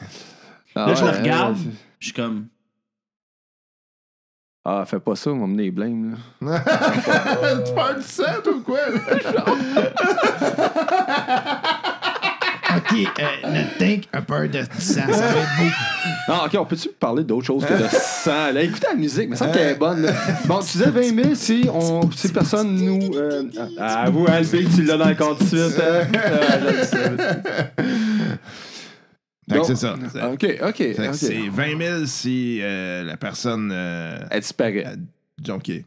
Ah Là, je le ouais, regarde, ouais, je suis comme. Ah, fais pas ça, on va mener les blâmes. Là. tu parles de ça, ou quoi? Ok, euh, notre tank a peur de ça. Ça va être beau. Non, ok, on peut-tu parler d'autre chose que de sang? Là, écoutez la musique, mais ça qu'elle est bonne. là. Bon, tu disais 20 000 si, on, si personne nous. Euh, ah, vous, Albé, tu l'as dans le compte de suite. Hein? Ah, je le sais. Fait que Donc, c'est ça. Ok, ok. que ok. C'est 20 000 si euh, la personne. euh, Elle disparaît. est-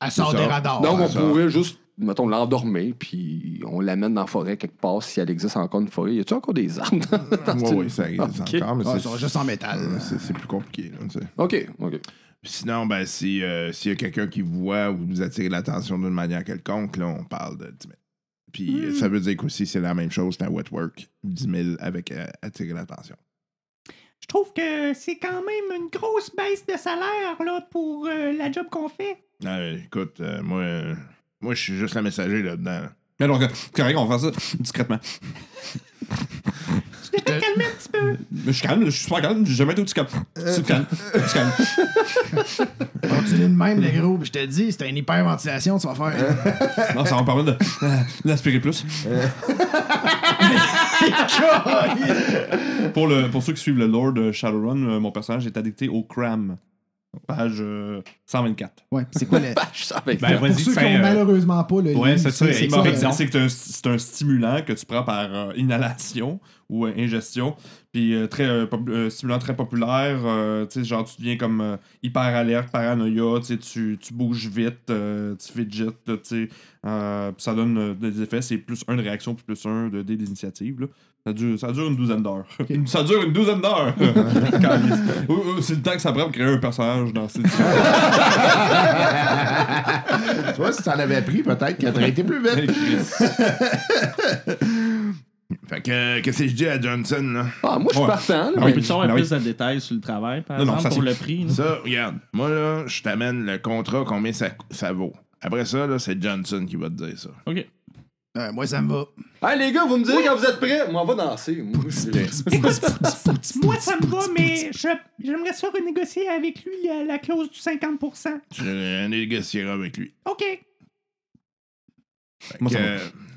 Elle sort C'est des ça. radars. Donc, on ça. pourrait juste, mettons, l'endormir, puis on l'amène dans la forêt quelque part, si elle existe encore une forêt. Y a-tu encore des arbres? dans- dans Ouais, cette- ouais, ça existe Ok. encore, mais Ah, c'est- ils sont juste en métal. c'est c'est plus compliqué. là. Ok, ok. Puis Sinon, ben, si, euh, s'il y a quelqu'un qui vous voit ou vous attire l'attention d'une manière quelconque, là, on parle de 10 000. Puis euh, ça veut dire qu'aussi, c'est la même chose qu'un wet work. 10 000 avec euh, attirer l'attention. Je trouve que c'est quand même une grosse baisse de salaire là, pour euh, la job qu'on fait. Euh, écoute, euh, moi, euh, moi, je suis juste le messager là-dedans. Mais donc, correct, on va faire ça discrètement. Tu calmer un petit peu. Mais je suis calme, je suis super calme, j'ai jamais été aussi calme. C'est calme, c'est calme. Continue de même, le gros. Je te dis, c'est une hyperventilation, tu vas faire. Non, ça va me permettre de- euh, d'aspirer plus. pour, le, pour ceux qui suivent le lore de Shadowrun, euh, mon personnage est addicté au cram. Page euh, 124. Ouais, c'est quoi le. Je savais Ben, Pour vas-y, ceux qui fais, ont euh, malheureusement pas le ouais, c'est ça, c'est que c'est un- c'est un stimulant que tu prends par euh, inhalation ou euh, ingestion. Puis euh, très euh, euh, stimulant très populaire. euh, tu sais, genre, tu deviens comme euh, hyper alerte, paranoïa. Tu sais, tu tu bouges vite, euh, tu fidget. là, tu sais. Euh, puis ça donne euh, des effets. C'est plus un de réaction plus un de dés d'initiative. Ça dure, ça dure une douzaine d'heures. ça dure une douzaine d'heures! C'est le temps que ça prend pour créer un personnage dans cette Tu vois, si t'en avais pris, peut-être qu'elle aurait été plus vite. fait que, qu'est-ce que je dis à Johnson, là? Ah, moi, je suis Ouais. partant. là. On peut savoir plus de détails sur le travail, par Non, non, exemple, ça, pour le prix? là? Ça, regarde, moi, là, je t'amène le contrat, combien ça, ça vaut. Après ça, là, c'est Johnson qui va te dire ça. OK. Euh, moi, ça me va. Hey, les gars, vous me direz quand vous êtes prêts. Moi, on va danser. Moi, ça me va, mais je- j'aimerais ça renégocier avec lui la, la clause du 50%. Je négocierai avec lui. OK. Fait Moi, que, ça va.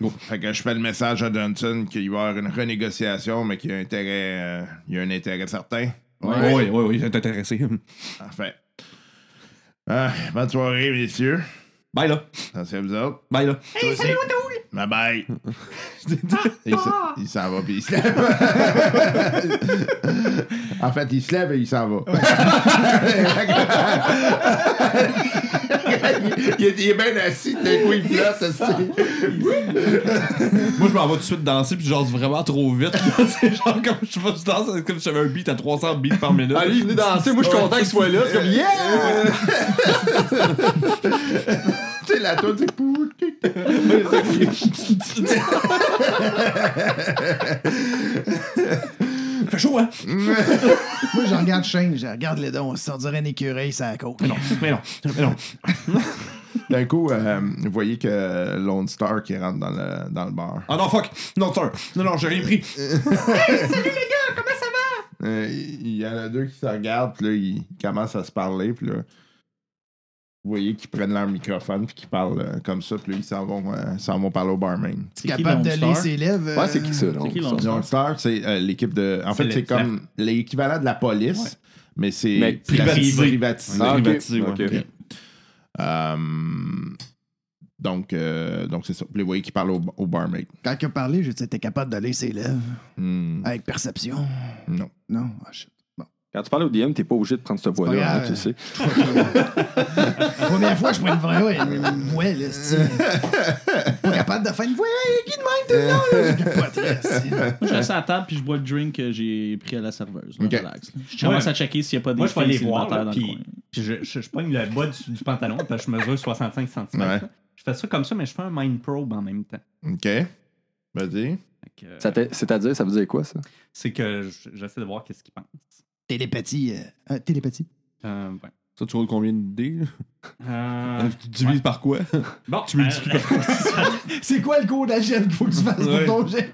euh, fait que je fais le message à Johnson qu'il va y avoir une renégociation, mais qu'il y a, intérêt, euh, il y a un intérêt certain. Oui, oui, oui, oui, j'étais intéressé. Parfait. Ah, bonne soirée, messieurs. Bye là. Attention à vous autres. Bye là. Hey, salut, Bye bye. il s'en va, puis il se lève. en fait, il se lève et il s'en va. il, est, il est bien assis, d'un coup il flotte. Moi, je m'en vais tout de suite danser, puis genre vraiment trop vite. C'est genre comme je danse comme si j'avais un beat à 300 beats par minute. Allez, venez danser. Moi, je suis content qu'il soit là. C'est comme, yeah! Tu sais, la toune, c'est pou- fait chaud, hein? Moi, je regarde Shane, je regarde les dons, on se dirait un écureuil, ça à côte. Mais non, mais non, mais non. D'un coup, euh, vous voyez que Lone Star qui rentre dans le, dans le bar. Ah non, fuck! Non, sir. Non, non, j'ai rien pris. Euh, il y en a deux qui se regardent, puis là, ils commencent à se parler, puis là, vous voyez qu'ils prennent leur microphone, puis qu'ils parlent euh, comme ça, puis là, ils s'en vont, euh, s'en vont parler au barman. C'est capable de lire ses lèvres. euh, Ouais, c'est qui ça, là? C'est qui Lone Star? C'est euh, l'équipe de. En fait, le- c'est comme l'équivalent de la police, mais c'est Mais privatisé. privatisé. Ah, ok. privatisé, ouais. Ok. Ok. Euh, donc, euh, donc c'est ça. Puis vous voyez qu'ils parlent au, au barmaid. Quand il a parlé, j'ai dit, t'es capable de lire ses lèvres Hmm, avec perception. non. Non, ah, shit. Quand tu parles au DM, t'es pas obligé de prendre ce pas poids-là, hein, tu sais. La première fois, je prends une vraie ouais, une, voix, là, c'est Pas capable de faire une voix, hey, qui de même tout le long, là. Je Moi, je reste à la table puis je bois le drink que j'ai pris à la serveuse. là, Ok. relax, là. Je commence Ouais. à checker s'il n'y a pas des Moi, je vais aller voir, là, puis, je, je, je pogne le bas du, du pantalon, parce que je mesure 65 cm. Ouais. Je fais ça comme ça, mais je fais un mind probe en même temps. OK. Vas-y. Euh, C'est-à-dire, ça veut dire quoi, ça? C'est que je- j'essaie de voir qu'est-ce qu'il pense. Télépathie. euh, euh, télépathie. Euh, ouais. Ça, tu roules combien de dés? Euh, tu divises par quoi? bon, Tu multiplies euh, C'est quoi le cours d'agent qu'il faut que tu fasses Ouais. pour ton jet?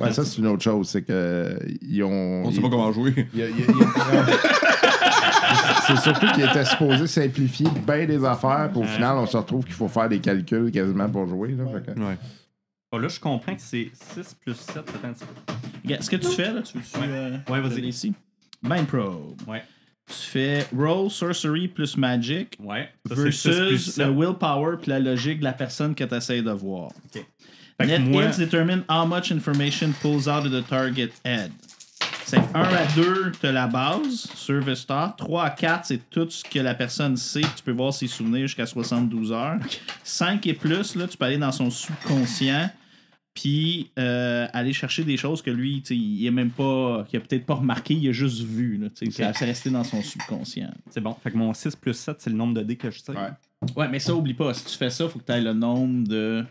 Ouais, ça, c'est une autre chose. C'est que. Ils ont. On sait ils- pas comment jouer. il y a- il y a- il y a- C'est surtout qu'il était supposé simplifier bien des affaires, puis au final, on se retrouve qu'il faut faire des calculs quasiment pour jouer. Là, fait que- Ouais. bon, là, je comprends que c'est 6 plus 7, peut-être un petit peu. Regarde, ce que tu fais, là, tu euh, Ouais, vas-y. ici? Mind Probe. Ouais. Tu fais Roll, Sorcery plus Magic Ouais. Ça, c'est 6 plus versus 7. le Willpower puis la logique de la personne que tu essaies de voir. Net moi- hits determine how much information pulls out of the target head. C'est 1 à 2, tu as la base, Service Star. 3 à 4, c'est tout ce que la personne sait. Tu peux voir ses souvenirs jusqu'à 72 heures. 5 et plus, là, tu peux aller dans son subconscient puis euh, aller chercher des choses que lui, tu sais, il a même pas, qu'il a peut-être pas remarqué, il a juste vu. Là, tu sais, Ça c'est resté dans son subconscient. C'est bon. Fait que mon 6 plus 7, c'est le nombre de dés que je sais. Ouais. Ouais, mais ça, oublie pas. Si tu fais ça, faut que tu aies le nombre de.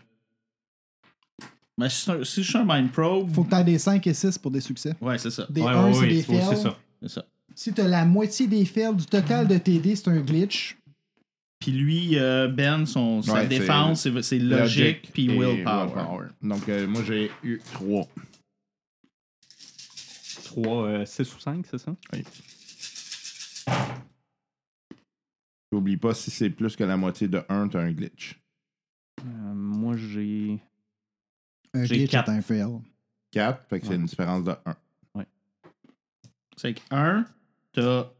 Mais si un, si c'est un Mind Probe. Faut que t'aies des 5 et 6 pour des succès. Ouais, c'est ça. Des Ouais, 1, ouais, c'est ouais, des fails. ça. C'est ça. Si t'as la moitié des fails du total de tes dés, c'est un glitch. Puis lui, euh, Ben, son, sa Ouais, défense, c'est c'est logique, puis et willpower. Donc, euh, moi, j'ai eu 3. 3, 6 ou 5, c'est ça? N'oublie pas, si c'est plus que la moitié de 1, t'as un glitch. Euh, moi, j'ai. Un J'ai glitch quatre. est un fail. 4, fait que c'est une différence de 1. C'est que, un, t'as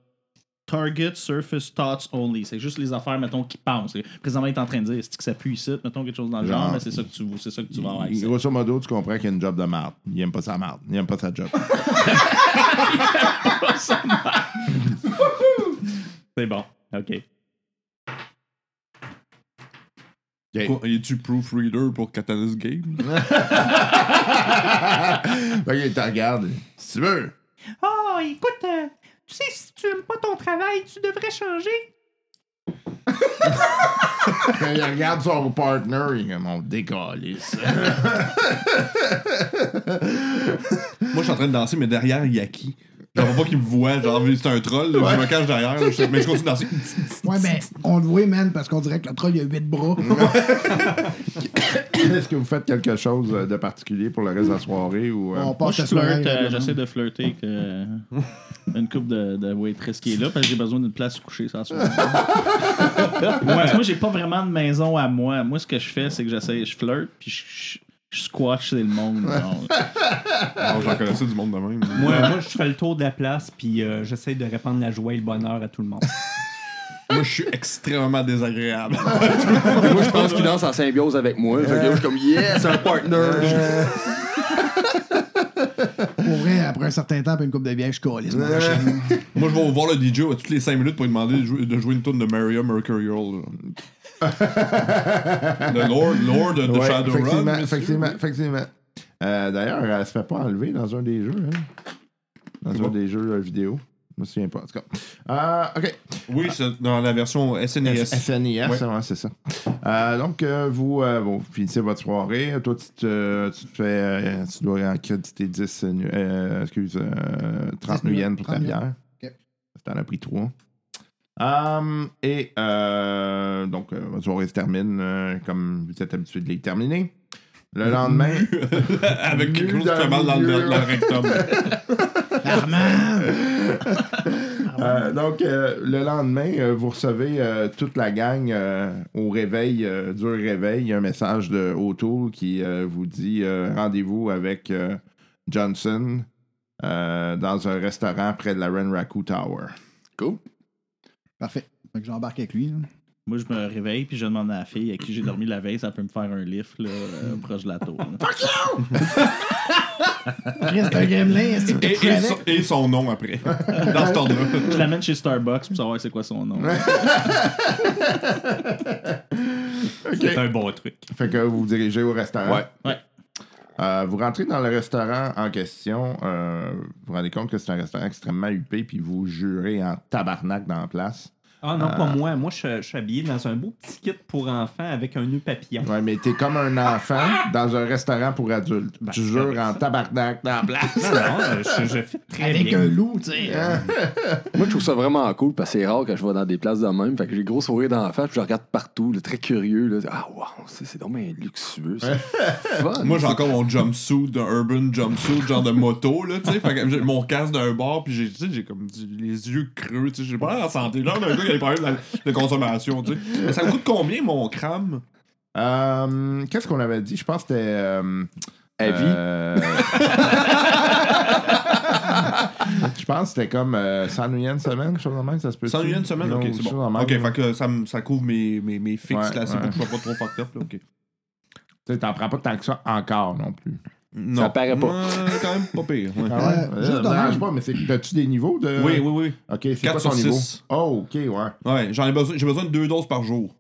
Target Surface Thoughts Only. C'est juste les affaires, mettons, qui pensent. Présentement, il est en train de dire, est-ce que ça pue ici, mettons quelque chose dans le genre, Genre. mais c'est ça que tu, c'est ça que tu vas avoir accès. Grosso modo, tu comprends qu'il y a une job de marde. Il aime pas sa marde. Il aime pas sa job. C'est bon. OK. Ok. Quoi, Es-tu proofreader pour Catalyst Game? fait qu'il te regarde. Si tu veux. Oh, écoute, euh, tu sais, si tu aimes pas ton travail, tu devrais changer. Quand il regarde son partner, il est comme on décalisse. Moi, je suis en train de danser, mais derrière, il y a qui? Genre, faut pas qu'il me voit. Genre, c'est un troll. là, Je me cache derrière. là, je- mais je continue de danser. Ouais, mais on le voit, man, parce qu'on dirait que le troll, il a 8 bras. Est-ce que vous faites quelque chose de particulier pour le reste de la soirée ou. euh, On Moi, passe je la soirée. flirte, euh, j'essaie de flirter avec euh, une couple de, de waitress qui est là parce que j'ai besoin d'une place couchée sans soir. moi, moi j'ai pas vraiment de maison à moi. Moi, ce que je fais, c'est que j'essaie, je flirte puis je, je, je squash le monde. genre. Alors, J'en connaissais du monde de même. Moi, moi, je fais le tour de la place, puis euh, j'essaie de répandre la joie et le bonheur à tout le monde. Moi, je suis extrêmement désagréable. Moi, je pense qu'il danse en symbiose avec moi. Fait que là, je suis comme, yes, un partner. Pour vrai, après un certain temps, puis une coupe de bière, je calisse. Moi, je vais voir le DJ à toutes les 5 minutes pour lui demander de jouer, de jouer une tune de Maria Mercurial. Le Lord, Lord de Ouais, Shadowrun. effectivement, effectivement, effectivement. Euh, D'ailleurs, elle se fait pas enlever dans un des jeux. Hein? Dans un bon. des jeux euh, vidéo. Je me souviens pas. En tout cas. Euh, OK. Oui, c'est dans la version SNES. SNIS, Ouais. ouais, c'est ça. Euh, donc, euh, vous, euh, bon, vous finissez votre soirée. Toi, tu te, tu te fais. euh, tu dois accréditer 10. euh, nu- euh, excuse, euh, 30 10 nuyennes pour ta 30 bière. Ok. T'en as pris 3. Um, et euh, donc, euh, votre soirée se termine euh, comme vous êtes habitué de les terminer. Le lendemain. Avec quelque Nu chose qui fait mal dans le, milieu. dans le rectum. Euh, donc, euh, le lendemain, euh, vous recevez euh, toute la gang euh, au réveil, euh, du réveil. Il y a un message de O'Toole qui euh, vous dit euh, rendez-vous avec euh, Johnson euh, dans un restaurant près de la Renraku Tower. Cool. Parfait. Fait que j'embarque avec lui. là. Moi, je me réveille puis je demande à la fille à qui j'ai dormi la veille, ça peut me faire un lift là, euh, proche de la tour. là. Reste un que Et, son, et son nom après. Dans cet ordre-là. Je l'amène chez Starbucks pour savoir c'est quoi son nom. C'est un bon truc. Fait que vous vous dirigez au restaurant. Ouais. Ouais. Euh, vous rentrez dans le restaurant en question. euh, vous vous rendez compte que c'est un restaurant extrêmement huppé, puis vous jurez en tabarnak dans la place. Ah non, pas moi. Moi, je, je suis habillé dans un beau petit kit pour enfants avec un nœud papillon. Ouais, mais t'es comme un enfant dans un restaurant pour adultes. Ben, tu jures en tabarnak dans la place. Non, non, euh, je, je fais très Avec bien. un loup, tu sais. euh, Moi, je trouve ça vraiment cool parce que c'est rare quand je vais dans des places de même. Fait que j'ai gros sourire d'enfant, puis je regarde partout, là, très curieux. Là. Ah, wow, c'est c'est donc bien luxueux. C'est fun. Moi, j'ai encore mon jumpsuit, d'un urban jumpsuit, genre de moto, là, tu sais. Fait que j'ai mon casque d'un bord, puis j'ai, tu sais, j'ai comme du- les yeux creux, tu sais. J'ai pas l'air en santé. Genre d'un gars des problèmes de, de consommation, tu sais. Mais ça me coûte combien, mon crâne? Euh, Qu'est-ce qu'on avait dit? Je pense que c'était. euh, Heavy. euh, Je pense que c'était comme euh, 100 nuyennes semaine, quelque chose de même, ça se peut. 100 une semaine? Ok, c'est bon. Ok, fait que ça, ça couvre mes, mes, mes fixes, Ouais, là, c'est ouais. pour que je sois pas trop fucked up, là. Ok. Tu sais, t'en prends pas tant que ça encore non plus. Non. Ça paraît pas. Quand même pas pire. ouais. Ah ouais? Euh, juste même. pas, mais c'est t'as-tu des niveaux de. Oui, oui, oui. Ok, c'est quoi ton niveau? Oh, ok, ouais. Ouais, j'en ai besoin, j'ai besoin de deux doses par jour.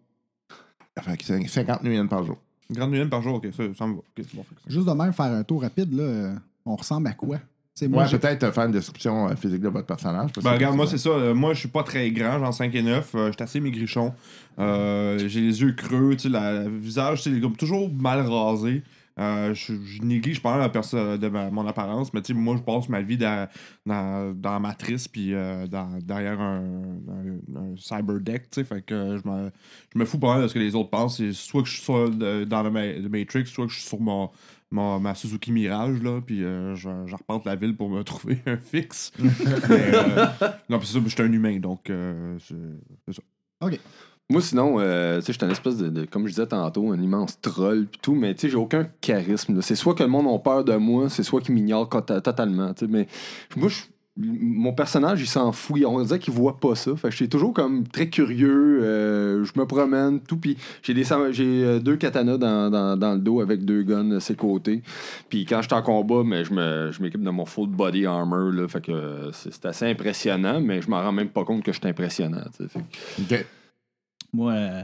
Fait que c'est 50 nuyennes par jour. Une grande nuit par jour, ok, ça, ça me va. C'est bon. Juste de même faire un tour rapide, là, on ressemble à quoi? Moi, Ouais, peut-être euh, faire une description euh, physique de votre personnage. Ben, regarde, moi, c'est ça. Euh, moi, je suis pas très grand, genre 5 et 9. Euh, J'étais assez maigrichon. Euh, j'ai les yeux creux, tu sais, le visage, tu sais, comme toujours mal rasé. Euh, je, je néglige pas la perso- de ma- mon apparence, mais moi, je passe ma vie dans, dans, dans la matrice, puis euh, dans- derrière un, un, un cyberdeck, tu fait que je me, je me fous pas mal de ce que les autres pensent. Soit que je suis sur, dans le, ma- le Matrix, soit que je suis sur mon, mon- ma Suzuki Mirage, là, puis euh, je, je reparte la ville pour me trouver un fixe. Mais, euh, non, puis c'est ça, j'étais un humain, donc euh, c'est c'est ça. Moi, sinon, euh, tu sais, j'étais un espèce de, comme je disais tantôt, un immense troll tout, mais tu sais, j'ai aucun charisme. C'est soit que le monde a peur de moi, c'est soit qu'il m'ignore totalement. Mais moi, je- mon personnage, il s'en fout. On dirait qu'il voit pas ça. Fait je suis toujours comme très curieux. euh, je me promène, tout. Puis j'ai euh, deux katanas dans, dans- le dos avec deux guns à ses côtés. Puis quand je suis en combat, mais je je m'équipe de mon full body armor. Là, fait que c'est assez impressionnant, mais je m'en rends même pas compte que je suis impressionnant. Moi, euh,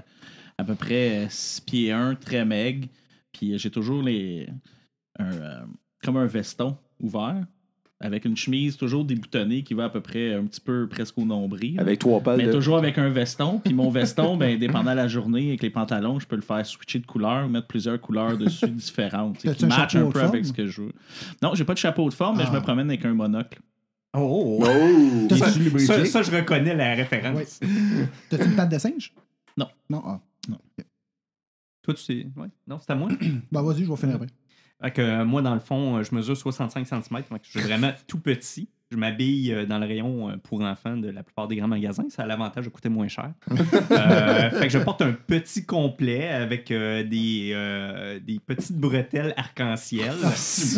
à peu près 6 pieds 1, très maigre. Puis euh, j'ai toujours les. un, euh, comme un veston ouvert. Avec une chemise toujours déboutonnée qui va à peu près un petit peu presque au nombril. Avec trois pales. mais de- toujours avec un veston. Puis mon veston, ben, dépendant de la journée, avec les pantalons, je peux le faire switcher de couleur, mettre plusieurs couleurs dessus différentes. Qui chapeau un peu forme? avec ce que je veux. Non, j'ai pas de chapeau de forme, mais Ah. je me promène avec un monocle. Oh! Oh! Ça, ça, je reconnais la référence. T'as-tu une patte de singe? Non. Non? Ah. Toi, tu sais. Ouais. Non, c'est à moi? Bah, vas-y, je vais finir après. Fait que, euh, moi, dans le fond, euh, je mesure 65 cm. je suis vraiment tout petit. Je m'habille euh, dans le rayon euh, pour enfants de la plupart des grands magasins. Ça a l'avantage de coûter moins cher. Euh, fait que je porte un petit complet avec euh, des, euh, des petites bretelles arc-en-ciel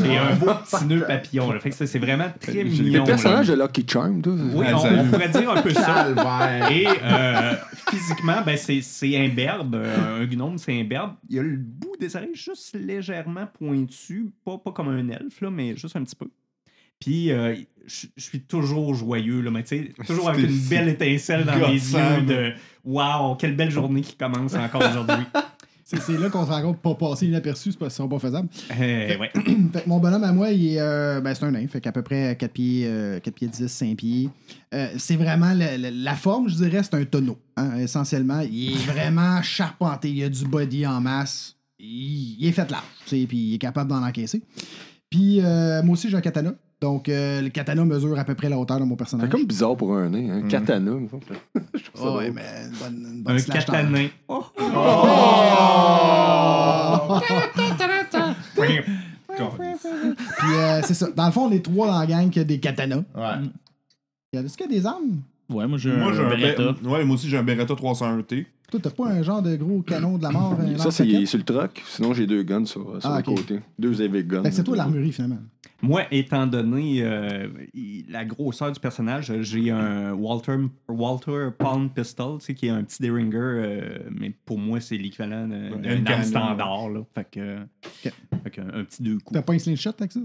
et un beau petit nœud papillon. là. Fait que ça, c'est vraiment très mignon. Le personnage là. de Lucky Charm. Oui, Ah, on, pourrait dire un peu ça. Calvaire. Et euh, physiquement, ben, c'est, imberbe. Un gnome, c'est imberbe. Il y a le bout des oreilles juste légèrement pointu. Pas, pas comme un elfe, là, mais juste un petit peu. Puis, euh, je suis toujours joyeux, là, mais tu sais, toujours avec une belle étincelle dans les yeux de Waouh, quelle belle journée qui commence encore aujourd'hui. C'est c'est là qu'on se rend compte pas passer inaperçu, c'est pas, c'est pas faisable. Euh, ouais. Fait que mon bonhomme à moi, il est, euh, ben, c'est un nain, fait qu'à peu près 4 pieds, euh, 4 pieds 10, 5 pieds. Euh, c'est vraiment la forme, je dirais, c'est un tonneau. hein, essentiellement, il est vraiment charpenté. Il a du body en masse. Il, il est fait large, tu sais, puis il est capable d'en encaisser. Puis euh, moi aussi, j'ai un katana. Donc, euh, le katana mesure à peu près la hauteur de mon personnage. C'est comme bizarre pour un nain, un katana. me semble. Je trouve ça Oh, ouais, mais une bonne, une bonne Un slash katanin. Oh. Puis euh, c'est ça. Dans le fond, on est trois dans la gang qui a des katanas. Ouais. Est-ce qu'il y a des armes? Ouais, moi j'ai Moi, un, j'ai un Beretta. Be- ouais, moi aussi, j'ai un Beretta 301T. Toi, t'as pas un genre de gros canon de la mort? un Ça, c'est lance-roquette? sur le truck. Sinon, j'ai deux guns sur, sur Ah, le ok. côté. Deux Evic guns. Fait que c'est toi l'armurerie, finalement. Moi, étant donné euh, la grosseur du personnage, j'ai un Walter, Walter Palm Pistol, tu sais, qui est un petit Derringer, euh, mais pour moi, c'est l'équivalent d'un un arme standard. Là. Fait que, fait que un, un petit deux coups. T'as pas un slingshot avec ça?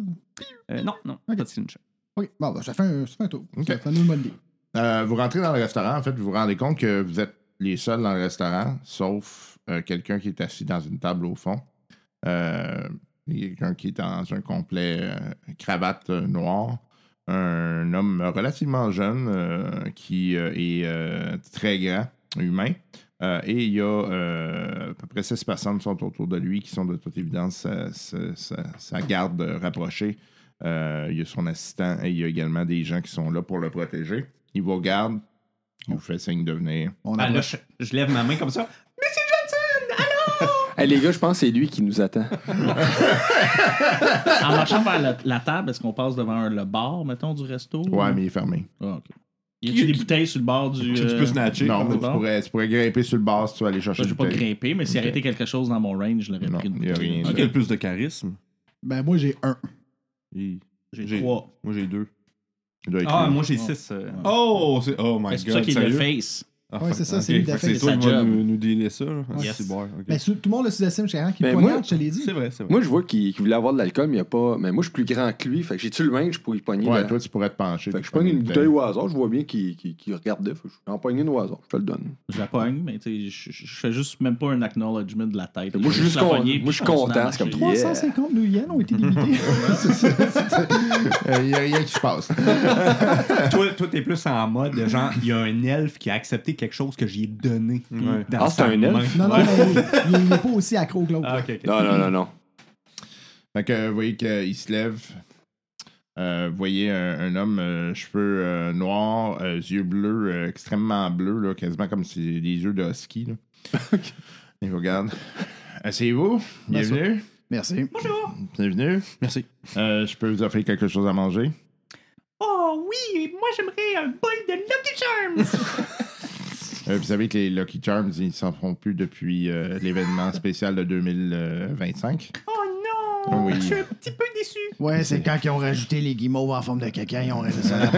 Euh, non, non, Ok. pas de slingshot. Oui. Bon, ben, ça fait un, ça fait un tour. Ok. Ça fait bonne idée. Euh, vous rentrez dans le restaurant, en fait, vous vous rendez compte que vous êtes les seuls dans le restaurant, sauf euh, quelqu'un qui est assis dans une table au fond. Euh, quelqu'un qui est dans un complet cravate noire. Un homme relativement jeune qui est très grand, humain. Et il y a à peu près six personnes qui sont autour de lui, qui sont de toute évidence sa, sa- garde rapprochée. Il y a son assistant et il y a également des gens qui sont là pour le protéger. Il vous regarde, il vous fait signe de venir. On Ah, là, je, je lève ma main comme ça. Hey, les gars, je pense que c'est lui qui nous attend. En marchant vers la, la table, est-ce qu'on passe devant le bar, mettons, du resto? Ouais, mais il est fermé. Ah, ok. Y a-tu des bouteilles sur le bord du. Tu euh, peux snatcher. non, tu pourrais, tu pourrais grimper sur le bar si tu veux aller chercher Je vais du pas grimper, mais s'il Ok. arrêtait quelque chose dans mon range, je l'aurais pris une y a bouteille. rien. Qui a le plus de charisme? Ben, moi, j'ai un. J'ai- trois. Moi, j'ai deux. Ah, moi, j'ai Oh. six. euh, Oh, c'est... oh my C'est pour ça god, qu'il est le sérieux? face. Ah, Ouais, c'est ça, c'est lui qui a fait toi qui vas nous, nous ça. là. Ah, Yes. bon. Ben, tout le monde le sous-estime quand qu'il Ben, poignarde, moi- je te l'ai dit. C'est vrai, c'est vrai. Moi, je vois qu'il voulait avoir de l'alcool, mais il y a pas. Mais moi, je suis plus grand que lui. Fait que j'ai-tu le range pour y pogner. Ouais, la- toi, tu pourrais te pencher. Fait que je pogne une bouteille au hasard. Je vois bien qu'il qu'il- qu'il regardait. Fait que je vais en pogner une au hasard. Je te le donne. Je la pogne, mais tu sais, je je- je fais juste même pas un acknowledgement de la tête. Moi, je suis moi, je content, c'est comme marcher. Yeah. 350 New Yen ont été débités. Il n'y a rien qui se passe. toi, t'es plus en mode de genre, il y a un elfe qui a accepté quelque chose que j'ai donné. puis Ouais. dans Ah, c'est un elfe? non, non, Ouais. mais il- n'est pas aussi accro que l'autre. Ah. Non, non, non, non. Fait que vous voyez qu'il se lève. Euh, vous voyez un, un homme, euh, cheveux euh, noirs, euh, yeux bleus, euh, extrêmement bleus, là, quasiment comme si des yeux de husky. Là. Il vous regarde. Asseyez-vous. Bien Bienvenue. Merci. Bonjour. Bienvenue. Merci. Euh, je peux vous offrir quelque chose à manger? Oh oui, moi j'aimerais un bol de Lucky Charms. Euh, vous savez que les Lucky Charms, ils s'en font plus depuis euh, l'événement spécial de 2025. oh non, Oui. je suis un petit peu déçu. Ouais, c'est quand ils ont rajouté les guimauves en forme de caca, ils ont rajouté ça là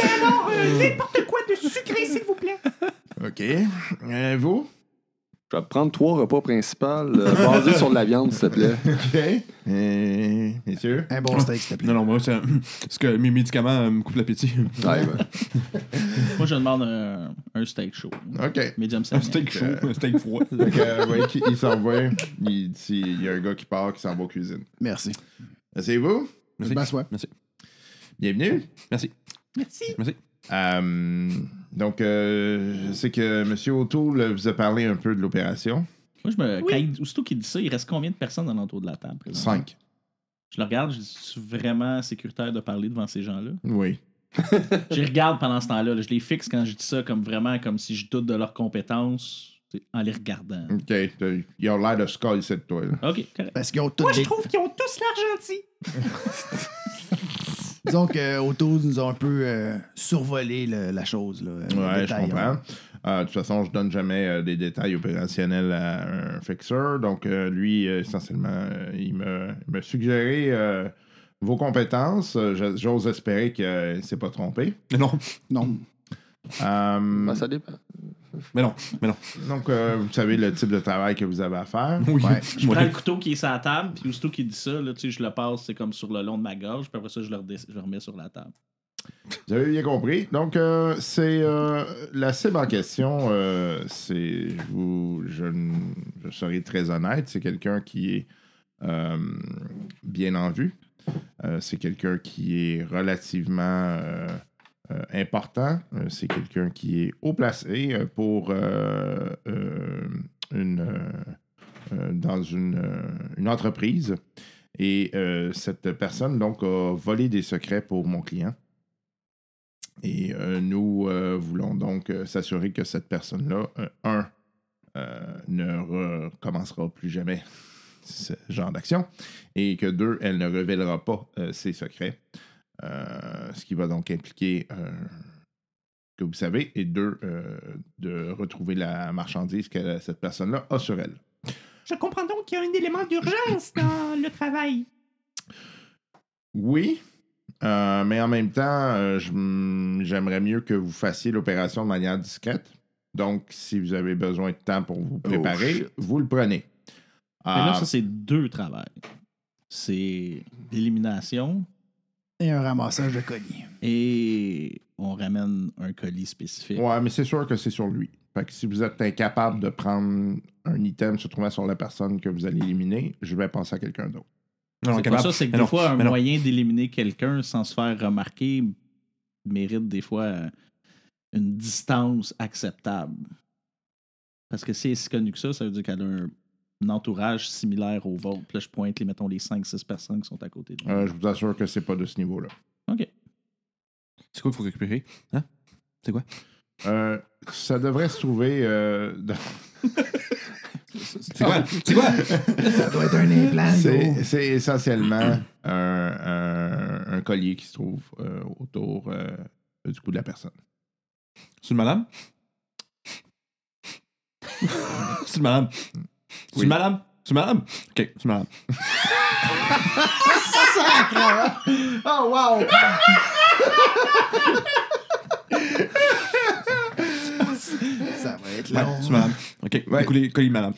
Alors, euh, n'importe quoi de sucré, s'il vous plaît. OK. Euh, vous? Je vais prendre trois repas principaux euh, basés sur de la viande, s'il te plaît. OK. Euh, messieurs? Un bon steak, s'il te plaît. Non, non, moi, c'est parce que mes médicaments euh, me coupent l'appétit. Ouais, ouais. Moi, je demande un, un steak chaud. OK. Medium Un steak chaud, un steak froid. Que, euh, ouais, qui- il s'en va. Il, si- il y a un gars qui part, qui s'en va aux cuisines. Merci. C'est vous? Merci. Merci. Bienvenue. Merci. Merci. Merci. Euh, donc, euh, je sais que M. O'Toole vous a parlé un peu de l'opération. Moi, je me, Oui. quand il- aussitôt qu'il dit ça, il reste combien de personnes dans l'entour de la table? Cinq. Je le regarde, je dis, suis vraiment sécuritaire de parler devant ces gens-là? Oui. Je les regarde pendant ce temps-là. là. Je les fixe quand je dis ça comme vraiment comme si je doute de leurs compétences en les regardant. OK. Ils ont l'air de se coller de toi. là. OK, correct. Parce qu'ils ont tous Moi, je trouve qu'ils ont tous l'air gentils. Disons qu'Auto nous a un peu euh, survolé le- la chose. Là, Ouais, je détail, comprends. hein. Euh, de toute façon, je donne jamais euh, des détails opérationnels à un fixeur. Donc, euh, lui, euh, essentiellement, euh, il m'a suggéré euh, vos compétences. Euh, J'ose espérer qu'il ne s'est pas trompé. Non, Non. Euh, Ben, ça dépend. Mais non, mais non. donc, euh, vous savez le type de travail que vous avez à faire. Oui. Ouais. Je prends le couteau qui est sur la table, puis aussitôt qu'il dit ça, là, tu sais, je le passe, c'est comme sur le long de ma gorge, puis après ça, je le, redess- je le remets sur la table. Vous avez bien compris. Donc, euh, c'est euh, la cible en question. euh, c'est, je, vous- je, serai très honnête, c'est quelqu'un qui est euh, bien en vue. Euh, c'est quelqu'un qui est relativement euh, important. Euh, c'est quelqu'un qui est haut placé euh, pour une, dans une, entreprise. Et cette personne, donc, a volé des secrets pour mon client. Et nous voulons donc s'assurer que cette personne-là, un, ne recommencera plus jamais ce genre d'action, et que deux, elle ne révélera pas ses secrets. Euh, ce qui va donc impliquer euh, que vous savez, et deux, euh, de retrouver la marchandise que cette personne-là a sur elle. Je comprends donc qu'il y a un élément d'urgence dans le travail. Oui, euh, mais en même temps, euh, j'aimerais mieux que vous fassiez l'opération de manière discrète. Donc, si vous avez besoin de temps pour vous préparer, shit. vous le prenez. Mais là, Ah, ça, c'est deux travails. C'est l'élimination Et un ramassage de colis. et on ramène un colis spécifique. ouais, mais c'est sûr que c'est sur lui. Fait que si vous êtes incapable de prendre un item se trouvant sur la personne que vous allez éliminer, je vais penser à quelqu'un d'autre. Non, C'est ça, c'est que Mais des non, fois, un moyen d'éliminer quelqu'un sans se faire remarquer mérite des fois euh, une distance acceptable. Parce que si elle est si connue que ça, ça veut dire qu'elle a un entourage similaire au vôtre. Puis là, je pointe les, mettons, les 5-6 personnes qui sont à côté de. Euh, je vous assure que c'est pas de ce niveau-là. OK. C'est quoi qu'il faut récupérer? Hein? C'est quoi? Euh, ça devrait se trouver euh, dans- C'est quoi? C'est quoi? Ça doit être un implant, C'est essentiellement un, un- un collier qui se trouve euh, autour euh, du cou de la personne. C'est une madame? c'est une madame. C'est Oui. une madame? C'est madame? Ok, c'est madame. Oh, wow! Ça va être Ouais, long. c'est une madame. Ok, Ouais. colis, colis madame.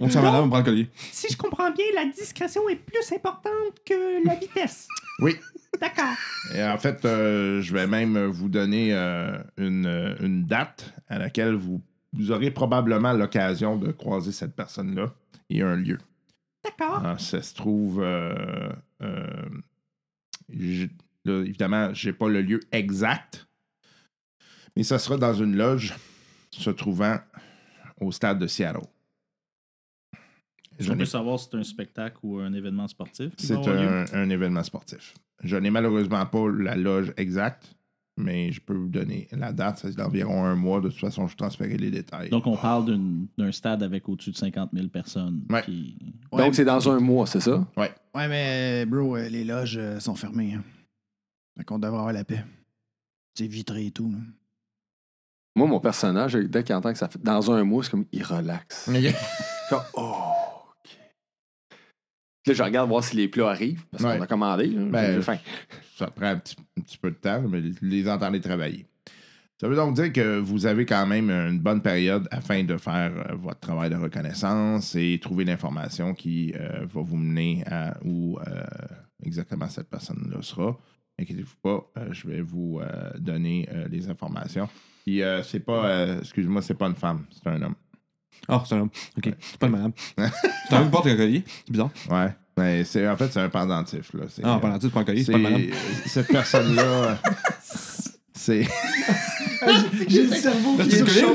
on tient madame, on prend le collier. Si je comprends bien, la discrétion est plus importante que la vitesse. Oui. D'accord. Et en fait, euh, je vais même vous donner euh, une, une date à laquelle vous, vous aurez probablement l'occasion de croiser cette personne-là et un lieu. D'accord. Ah, ça se trouve. euh, euh, là, évidemment, je n'ai pas le lieu exact, mais ça sera dans une loge se trouvant au stade de Seattle. Je peut savoir si c'est un spectacle ou un événement sportif? C'est un événement sportif. Je n'ai malheureusement pas la loge exacte, mais je peux vous donner la date, c'est d'environ un mois. De toute façon, je transférerai les détails. Donc, on parle d'une- d'un stade avec au-dessus de 50 000 personnes. Ouais. qui- Ouais, Donc, c'est dans un mois, c'est ça? Ouais, mais bro, euh, les loges euh, sont fermées. Hein. Fait qu'on devrait avoir la paix. C'est vitré et tout. là. Moi, mon personnage, dès qu'il entend que ça fait dans un mois, c'est comme il relaxe. Comme, oh, Là, je regarde voir si les plats arrivent, parce Ouais. qu'on a commandé. là. Ben, faim. ça prend un petit, un petit peu de temps, mais les entendez travailler. Ça veut donc dire que vous avez quand même une bonne période afin de faire euh, votre travail de reconnaissance et trouver l'information qui euh, va vous mener à où euh, exactement cette personne-là sera. Inquiétez-vous pas, je vais vous donner les informations. Puis c'est pas, excuse-moi, c'est pas une femme, c'est un homme. Ah, c'est un homme. Ok. C'est pas une madame. c'est un homme qui porte un collier. C'est bizarre. Ouais. Mais c'est, en fait, c'est un pendentif. Là. C'est, Ah, euh, pendant c'est pas un collier. C'est pas une madame. cette personne-là, c'est. J'ai le cerveau qui tu est chaud.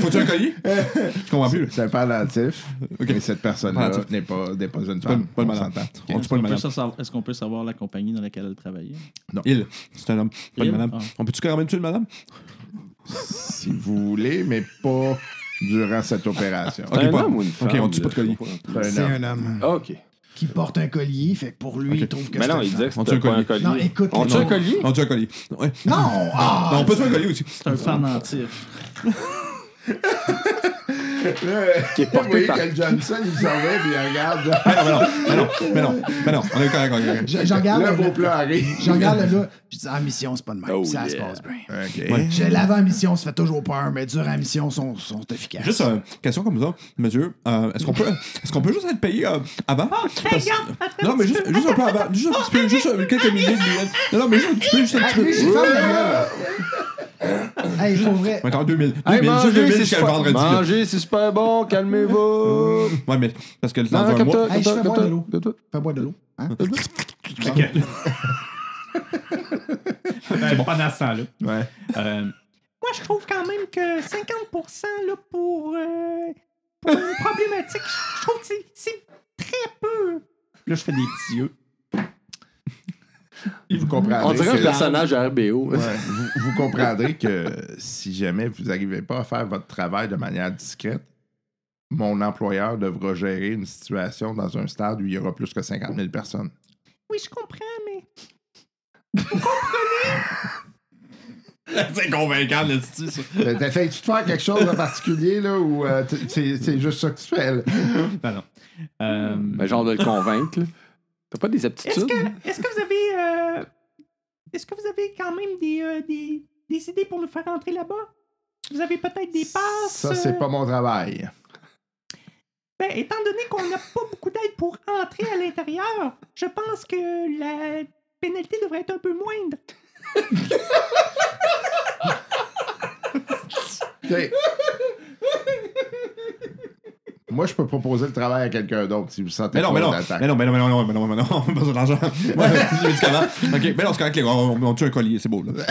Faut-tu un collier? Je comprends plus. C'est un pendentif. Mais cette personne-là Pendentif. n'est pas, n'est pas une femme. pas Est-ce pas une qu'on peut, madame. sa- est-ce qu'on peut savoir la compagnie dans laquelle elle travaillait? Il, c'est un homme. Pas une madame. Ah. On peut-tu carrément tuer une madame? Si vous voulez, mais pas durant cette opération. Ok, C'est un pas- homme ou une ok, on tue pas de collier. C'est un homme. un homme OK. qui porte un collier, fait que pour lui, il trouve que Mais c'est non, il disait que c'était pas un collier. Non, écoute, On tue un collier? On tue un collier. Ouais. Non! Ah! Non, on peut tuer un collier aussi. C'est un pendentif. Qui est Vous porté voyez par... que Johnson, il servait puis il regarde. Mais non, mais non, mais non, mais non. On est correct, on est correct. Je, regarde, Là, plats arrivent. je regarde le gars, je dis, en mission, c'est pas de même. Oh, ça se passe bien. L'avais en mission, ça fait toujours peur, mais dur en mission, sont, sont efficaces. Juste une question comme ça, monsieur. Euh, est-ce qu'on peut, est-ce qu'on peut juste être payé euh, avant? Parce- Non, mais juste, juste un peu avant. Juste un petit peu, juste euh, quelques minutes. minutes. Non, non, mais juste un petit peu, juste un petit peu. Hey, pour vrai. Attends, 2000. Hey, 2000, juste 2000 manger, c'est jusqu'à le super... vendredi. là. Manger, c'est super bon, calmez-vous. Ouais, mais parce que mois. toi, Hey, je fais boire de l'eau. Fais boire de l'eau. Hein? Ben, pendant ce temps-là. Ouais. Euh, moi, je trouve quand même que 50% là, pour, euh, pour une problématique, je trouve que c'est- c'est très peu. Là, je fais des petits yeux. Vous comprendrez. On dirait un que- personnage RBO. Ouais, vous, vous comprendrez que si jamais vous n'arrivez pas à faire votre travail de manière discrète, mon employeur devra gérer une situation dans un stade où il y aura plus que 50 000 personnes. Oui, je comprends, mais C'est convaincant, le style, ça. Euh, T'essayes-tu de faire quelque chose de particulier, là, ou euh, t- c'est c'est juste ça que tu fais, là? non, non. Euh, Mais genre de le convaincre. là. T'as pas des Est-ce aptitudes? que, est-ce que vous avez, euh, est-ce que vous avez quand même des, euh, des, des idées pour nous faire entrer là-bas? Vous avez peut-être des passes? Ça, c'est euh, pas mon travail. Ben, étant donné qu'on n'a pas beaucoup d'aide pour entrer à l'intérieur, je pense que la pénalité devrait être un peu moindre. OK. Moi, je peux proposer le travail à quelqu'un d'autre si vous sentez Mais non, mais non, mais non, mais non, mais non, mais non, mais non, mais non, on a besoin d'argent. Ouais, médicaments. Ok, mais non, c'est correct, on, on, on tue un collier, c'est beau, là.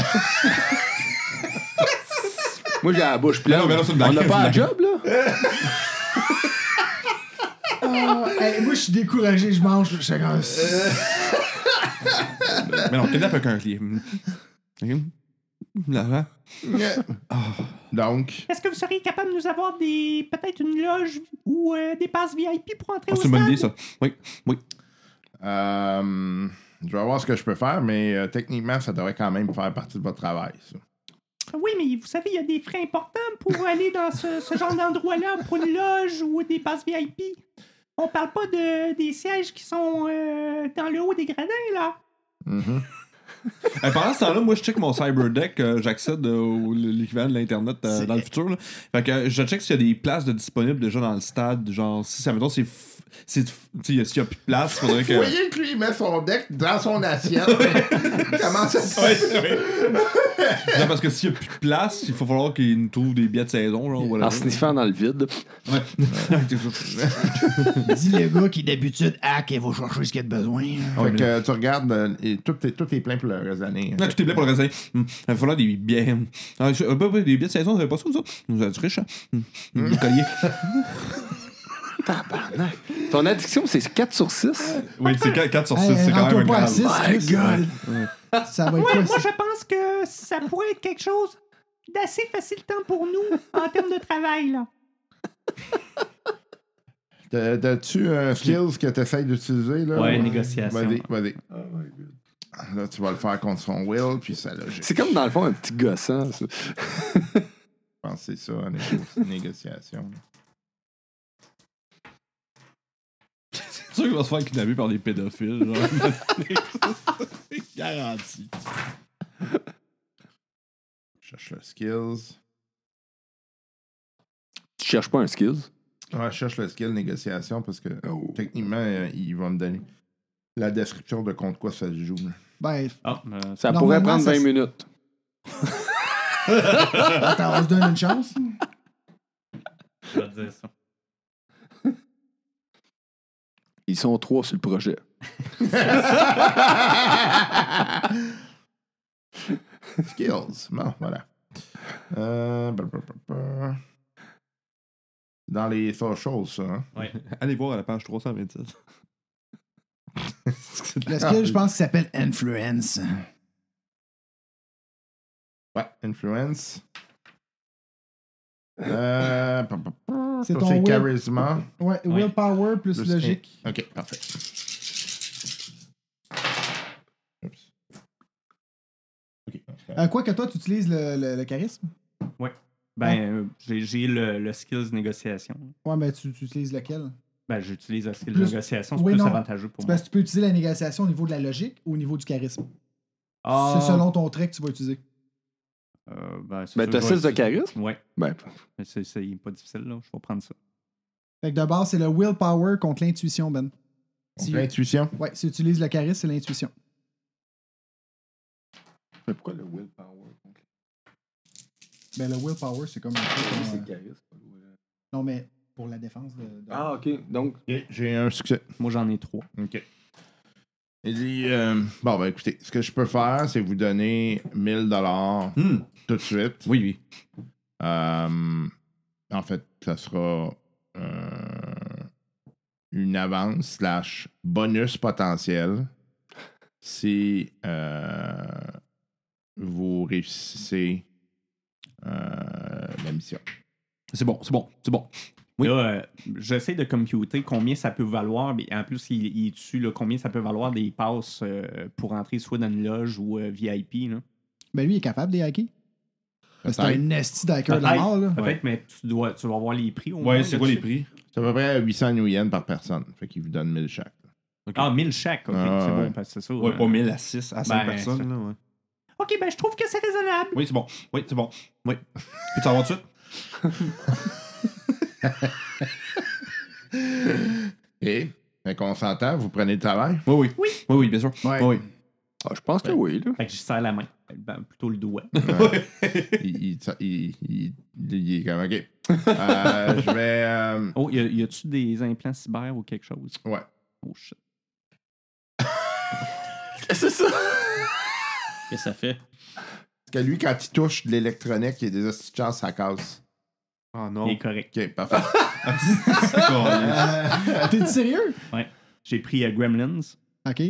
Moi, j'ai la bouche pleine. Non, mais non, c'est une blague, On n'a pas un job, là? Ah, hey, moi, je suis découragé, je mange. Je suis comme- Mais non, kidnappe un collier. Ok. Donc, Ah, Est-ce que vous seriez capable de nous avoir des peut-être une loge ou euh, des passes VIP pour entrer Ah, au c'est une bonne idée, ça. Oui, oui. euh, je vais voir ce que je peux faire, mais euh, techniquement, ça devrait quand même faire partie de votre travail, ça. Oui, mais vous savez, il y a des frais importants pour aller dans ce, ce genre d'endroit-là, pour une loge ou des passes VIP. On parle pas de, des sièges qui sont euh, dans le haut des gradins, là. Mhm. Euh, pendant ce temps-là, moi, je check mon cyberdeck. euh, J'accède au l'équivalent de l'Internet euh, dans le futur. Là. Fait que euh, je check s'il y a des places de disponibles déjà dans le stade. Genre, si ça, mettons, c'est. S'il n'y a plus de place, faudrait que. Vous voyez que lui, il met son deck dans son assiette. Comment ça se fait? Non, parce que s'il n'y a plus de place, il faut falloir qu'il nous trouve des billets de saison. Genre, voilà. En sniffant dans le vide. Ouais. Dis le gars qui d'habitude hack et va chercher ce qu'il a de besoin. Fait que euh, tu regardes, euh, et tout, est, tout est plein pour le reste de l'année. Non, tout est bien pour le reste. Hum, Il va falloir des billets. Ah, je- euh, bah, bah, des billets de saison, vous avez pas ça, vous autres? Vous êtes riches, hein? Hum, hum, Des colliers. Tabarnak. Ton addiction, c'est 4 sur 6. Oui, c'est 4 sur 6, Hey, c'est quand même pas à grave. 6, Chris. Ça va être Ouais, quoi, moi, ça? je pense que ça pourrait être quelque chose d'assez facilitant pour nous en termes de travail, là. T'as- T'as-tu un skills que tu essaies d'utiliser? Là? Ouais, négociation. Vas-y, vas-y. Là, tu vas le faire contre son will, puis ça logique. C'est comme dans le fond un petit gossant, ça. Je pense que c'est ça, en négo- négociation. Sûr qu'il va se faire kidnapper par des pédophiles. Genre. Garanti. Je cherche le skills. Tu cherches pas un skills? Ouais, je cherche le skill négociation parce que Oh. techniquement, euh, il va me donner la description de contre quoi ça se joue. là. Ben, Ah, euh, Ça pourrait prendre ça 20 se- minutes. attends, on se donne une chance. je vais te dire ça. Ils sont trois sur le projet. Skills. Bon, voilà. Euh, bah, bah, bah. Dans les socials, ça. Hein? Allez voir à la page 327. Le skill, je pense qu'il s'appelle Influence. Ouais, influence. Euh, pa, pa, pa. C'est ton will. charisma. Ouais, willpower plus, Plus logique. Ok, parfait. Oups. Ok. Euh, quoi que toi, tu utilises le, le- le charisme? Ben, euh, j'ai le, le skills négociation. Ouais, mais tu, tu utilises lequel? Ben, j'utilise le skill Plus- négociation, c'est Oui, plus non. avantageux pour moi. parce que tu peux utiliser la négociation au niveau de la logique ou au niveau du charisme. Ah, C'est selon ton trait que tu vas utiliser. Euh, ben, Ben, t'as que je vais 6 de charisme? Ouais, Ben, c'est pas difficile, là. Je vais prendre ça. Fait que de base, c'est le willpower contre l'intuition, Ben. Si- L'intuition? Ouais, si tu utilises le charisme, c'est l'intuition. mais pourquoi le willpower? Ben, le willpower, c'est comme un truc, C'est euh, le charisme. Non, mais pour la défense de. de- Ah, ok. Donc, J'ai un succès. Moi, j'en ai trois. OK. Il dit euh, Bon, ben écoutez, ce que je peux faire, c'est vous donner 1000 dollars Hmm. tout de suite. Oui, oui. Euh, en fait, ça sera euh, une avance slash bonus potentiel si vous réussissez la mission. C'est bon, c'est bon, c'est bon. Oui. Là, euh, j'essaie de computer combien ça peut valoir. Mais en plus, il, il est dessus là, combien ça peut valoir des passes euh, pour entrer soit dans une loge ou euh, VIP. Là. Ben, lui, il est capable des hacker. C'est un nasty d'hacker de la mort, là. Peut-être, mais tu dois, tu vas voir les prix. Au Ouais, moins, c'est quoi les prix? C'est à peu près 800 New Yen par personne. Fait qu'il vous donne 1000 chaque. Ah, 1000 chaque. Ok, Ah, c'est ouais. bon, parce que c'est ça. Ouais, euh, pas 1000 à 6, à 5 ben, personnes. ça- Là, ouais. Ok, ben je trouve que c'est raisonnable. Oui, c'est bon. Oui, c'est bon. Oui. Peux-tu savoir tout de suite? Et, fait qu'on s'entend, vous prenez le travail? Oui, oui. Oui, oui, oui bien sûr. Ouais. Oui, ah, je pense que oui, là. Fait que je serre la main. Ben, plutôt le doigt. il, il, il, il- il est comme OK. Euh, je vais. euh, Oh, y a- y a-tu des implants cyber ou quelque chose? ouais. Oh shit. C'est ça? Qu'est-ce que ça fait? Parce que lui, quand il touche de l'électronique, il y a des chance, ça casse. Ah Il non. est correct. OK, parfait. T'es sérieux? J'ai pris euh, Gremlins. OK.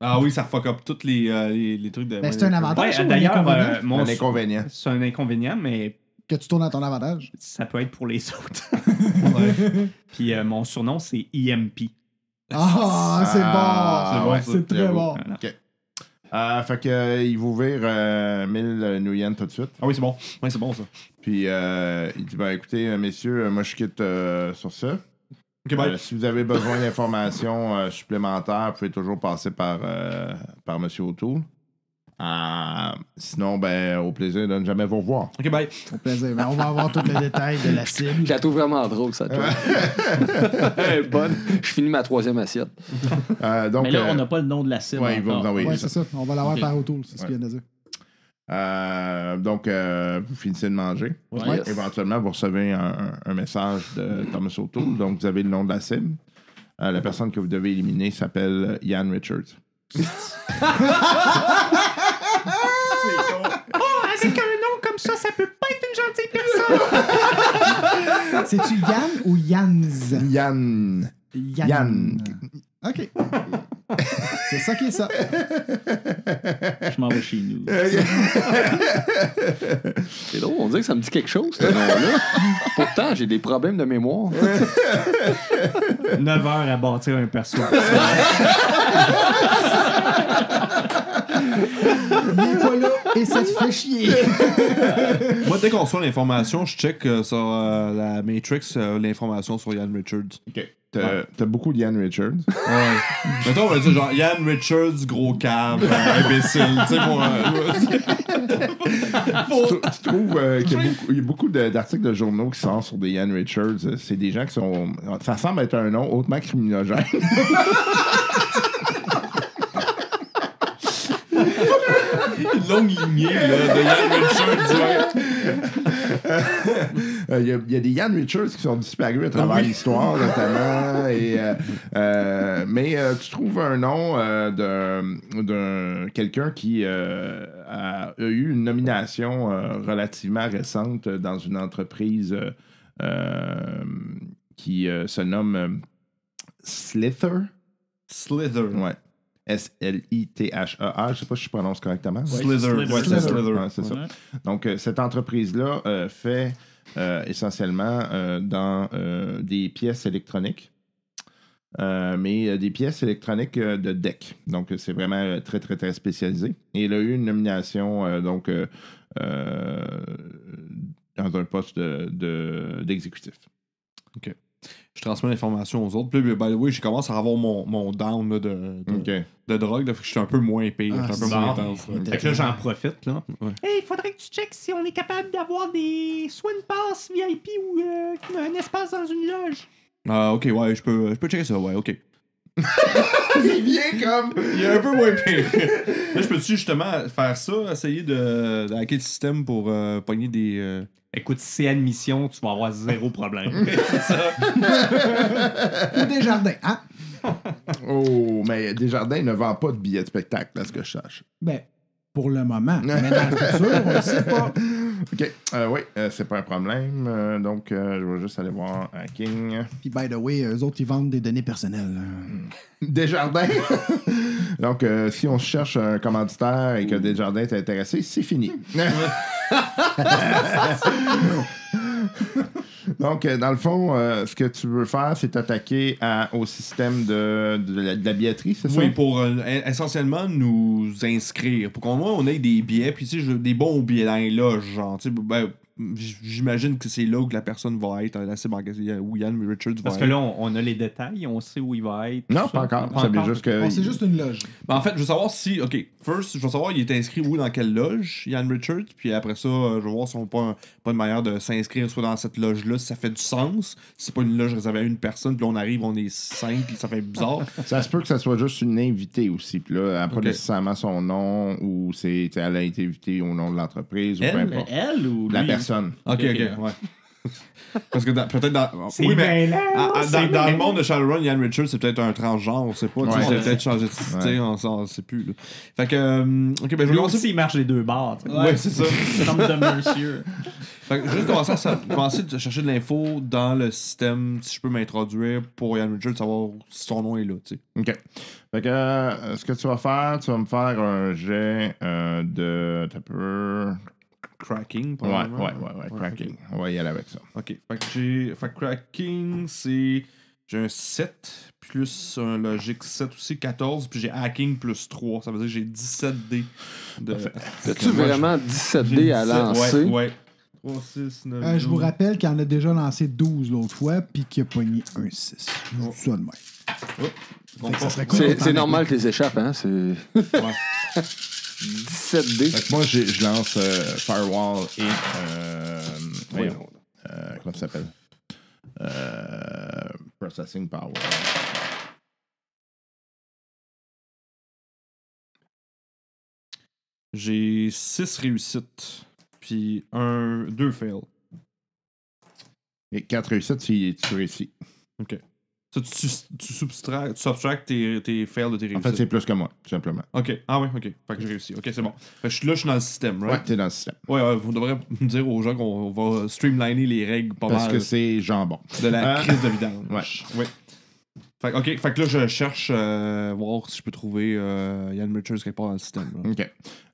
Ah oui, ça fuck up tous les, euh, les, les trucs de. Ben, c'est un avantage. Ouais, ça, ou un d'ailleurs, inconvénient? euh, mon Un inconvénient. c'est un inconvénient, mais Que tu tournes à ton avantage? ça peut être pour les autres. Ouais. Puis euh, mon surnom, c'est EMP. Ah, c'est Ah, bon. ouais, c'est très j'avoue. bon. Voilà. OK. Euh, fait que, euh, il vous vire euh, 1000 New Yen tout de suite. Ah oui, c'est bon. Oui, c'est bon ça. Puis, euh, il dit Ben, écoutez, euh, messieurs, euh, moi, je quitte euh, sur ça. Bye. Euh, si vous avez besoin d'informations euh, supplémentaires, vous pouvez toujours passer par, euh, par M. O'Toole. Euh, sinon, ben, au plaisir de ne jamais vous revoir. Ok, bye. Au plaisir. Ben, on va avoir tous les détails de la cible. Je la trouve vraiment drôle, ça. Bonne. Je finis ma troisième assiette. Euh, donc, Mais là, euh, on n'a pas le nom de la cible. ouais, il va encore. vous envoyer Ouais, ça. c'est ça. On va l'avoir par autour, c'est ce Ouais. qu'il vient de dire. Euh, donc, euh, vous finissez de manger. Ouais. Yes. Éventuellement, vous recevez un, un- un message de Thomas O'Toole. Donc, vous avez le nom de la cible. Euh, la personne que vous devez éliminer s'appelle Ian Richards. Oh, avec un nom comme ça, ça peut pas être une gentille personne. C'est-tu Yann ou Yanz? Yann. Yann. Yann. OK. c'est ça qui est ça. Je m'en vais chez nous. C'est drôle, on dirait que ça me dit quelque chose, ce nom-là. Pourtant, j'ai des problèmes de mémoire. 9 heures à bâtir un perso. Il est pas là et ça te fait chier. Moi, dès qu'on reçoit l'information, je check euh, sur euh, la Matrix euh, l'information sur Ian Richards. OK. T'as t'as beaucoup d'Ian Richards. Ouais. Mettons, on va dire genre Ian Richards, gros cave, euh, imbécile. Tu sais, pour. euh, tu, tu trouves euh, qu'il y a beaucoup, il y a beaucoup de- d'articles de journaux qui sortent sur des Ian Richards. Euh, C'est des gens qui sont. Ça semble être un nom hautement criminogène. Une longue lignée là, de Ian Richards. ouais. Euh, Il y, a- il y a des Ian Richards qui sont disparus à travers l'histoire, notamment. Et, euh, euh, mais tu trouves un nom d'un- quelqu'un qui a, eu une nomination relativement récente dans une entreprise qui se nomme Slither? Slither. Ouais. S-L-I-T-H-E-R. Je sais pas si je prononce correctement. Slither. Slither. Ouais, c'est Slither. C'est ça. Donc, euh, cette entreprise-là euh, fait euh, essentiellement euh, dans euh, des pièces électroniques, Euh, mais euh, des pièces électroniques euh, de deck. Donc, c'est vraiment euh, très, très, très spécialisé. Et il a eu une nomination euh, donc, euh, euh, dans un poste de- de- d'exécutif. Je transmets l'information aux autres. Puis, by the way, je commence à avoir mon, mon down là, de, de, drogue. là, fait que je suis un peu moins pire. Ah, je suis un peu moins intense. là. Fait que là, j'en profite, là. Ouais. Hey, il faudrait que tu checkes si on est capable d'avoir des soit une passe VIP ou euh, un espace dans une loge. Ah, ok, ouais, je peux, je peux checker ça, ouais, ok. Il vient comme. Il est un peu moins pire. là, je peux-tu justement faire ça, essayer de, de hacker le système pour euh, pogner des. Écoute, si c'est admission, tu vas avoir zéro problème. Ou des jardins, hein? Oh, mais Desjardins ne vend pas de billets de spectacle, à ce que je sache. Ben, pour le moment. Mais dans le futur, on ne sait pas. OK. Euh, oui, euh, c'est pas un problème. Euh, donc, euh, je vais juste aller voir Hacking. Puis, by the way, eux autres, ils vendent des données personnelles. hein. Desjardins? Donc, euh, si on cherche un commanditaire et que Desjardins est intéressé, c'est fini. donc, euh, dans le fond, euh, ce que tu veux faire, c'est t'attaquer au système de, la, billetterie, c'est ça? Oui, pour essentiellement nous inscrire. Pour qu'on on ait des billets, puis tu sais, des bons billets dans les genre, tu sais, ben, j'imagine que c'est là où que la personne va être, la cible où Yann Richards va Parce que être. là, on, on a les détails, on sait où il va être. Non, pas ça. encore. Pas encore. juste que. C'est juste une loge. Ben, en fait, je veux savoir si. Ok, first, je veux savoir il est inscrit où, dans quelle loge, Yann Richards? Puis après ça, euh, je veux voir si on n'a pas, pas une manière de s'inscrire soit dans cette loge-là, si ça fait du sens. Si c'est pas une loge réservée à une personne, puis là, on arrive, on est cinq, puis ça fait bizarre. Ça se peut que ça soit juste une invitée aussi. Puis là, elle n'a pas Ok. nécessairement son nom ou c'est, elle a été invitée au nom de l'entreprise ou peu Elle? importe. Elle ou La lui? Personne. ok, ok, ouais. Parce que dans- peut-être dans. Oui, mais. dans, le monde de Shadowrun, Yann Richards, c'est peut-être un transgenre, on sait pas. tu sais, Ouais. peut-être changé de cité, Ouais. on, s'en- on sait plus. Là. Fait que. euh, ok, ben je vais Lui commencer. aussi, il marche les deux barres. tu sais. Ouais, c'est ça. Comme de monsieur. Fait que je vais juste commencer à sa- commencer de chercher de l'info dans le système, si je peux m'introduire pour Yann Richards, savoir si son nom est là, tu sais. OK. Fait que euh, ce que tu vas faire, tu vas me faire un jet euh, de. T'as peu cracking, ouais, ouais, ouais, ouais, cracking. On va y aller avec ça. OK. Fait que j'ai. Fait que cracking, c'est. J'ai un 7 plus un logique 7 aussi, 14, puis j'ai hacking plus 3. Ça veut dire que j'ai 17 dés. De... As-tu vraiment 17 dés à lancer? Ouais, 3, 6, 9, euh, je vous rappelle qu'il en a déjà lancé 12 l'autre fois, puis qu'il a pogné un 6. Oh. Ça oh. c'est normal que les échappes, hein? Ouais. 17D. Fait que moi, je lance euh, Firewall et. Euh, oui, euh, comment ça s'appelle? Euh, Processing Power. J'ai 6 réussites, puis 2 fails. Et 4 réussites si tu réussis. Ok. Ça, tu, tu, tu subtractes tes, tes fails de tes En réussites. fait, c'est plus que moi, tout simplement. Ok. Ah ouais, ok. Fait que j'ai réussi. Ok, c'est bon. Fait que je suis là, je suis dans le système, Ouais, right? t'es dans le système. Ouais, ouais, vous devrez me dire aux gens qu'on va streamliner les règles pas Parce mal que c'est jambon. de la Euh, crise de vidange. ouais. Ouais. Fait, que- ok, fait que là, je cherche euh, voir si je peux trouver euh, Yann Richards quelque part dans le système. là. OK.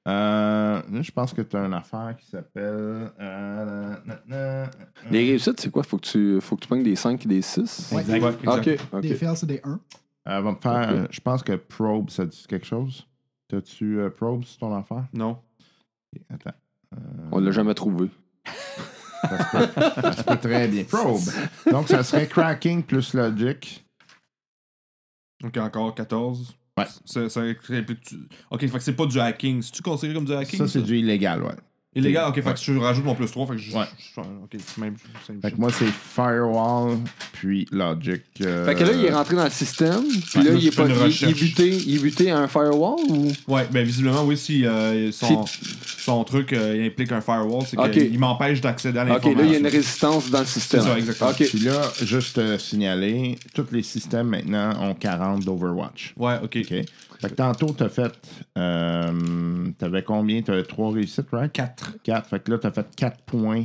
Euh, là, je pense que tu as une affaire qui s'appelle. euh, Les réussites, c'est quoi? Faut que tu, faut que tu pognes des 5 et des 6? Ouais. Ouais, exact. Des fails, c'est des 1. Elle va me faire. Euh, je pense que Probe, ça dit quelque chose? T'as-tu euh, Probe sur ton affaire? Non. Attends. On l'a jamais trouvé. Ça se peut très bien. Probe. Donc, ça serait Cracking plus Logic. Ok, encore 14. Ouais. Ça, ça implique tu- Ok, fait que c'est pas du hacking. C'est-tu considéré comme du hacking? Ça, c'est du illégal, ouais. Illégal, ok, fait que je rajoute mon plus 3. Fait que je. Ouais. je- ok, même. Fait que moi, c'est Firewall puis Logic. euh, Fait que là, il est rentré dans le système, puis Ouais, là, là, il est, pas, il, il est buté, il est buté à un firewall ou? Ouais, ben visiblement, oui, si euh, son, son truc euh, il implique un firewall, c'est Ok. qu'il m'empêche d'accéder à Ok, l'information. là, il y a une résistance dans le système. C'est ça, exactement. Ok. Puis là, juste euh, signaler, tous les systèmes maintenant ont 40 d'Overwatch. Ouais, ok. OK? Fait que tantôt, t'as fait. Euh, T'avais combien? T'avais 3 réussites, right? 4. 4. Fait que là, t'as fait 4 points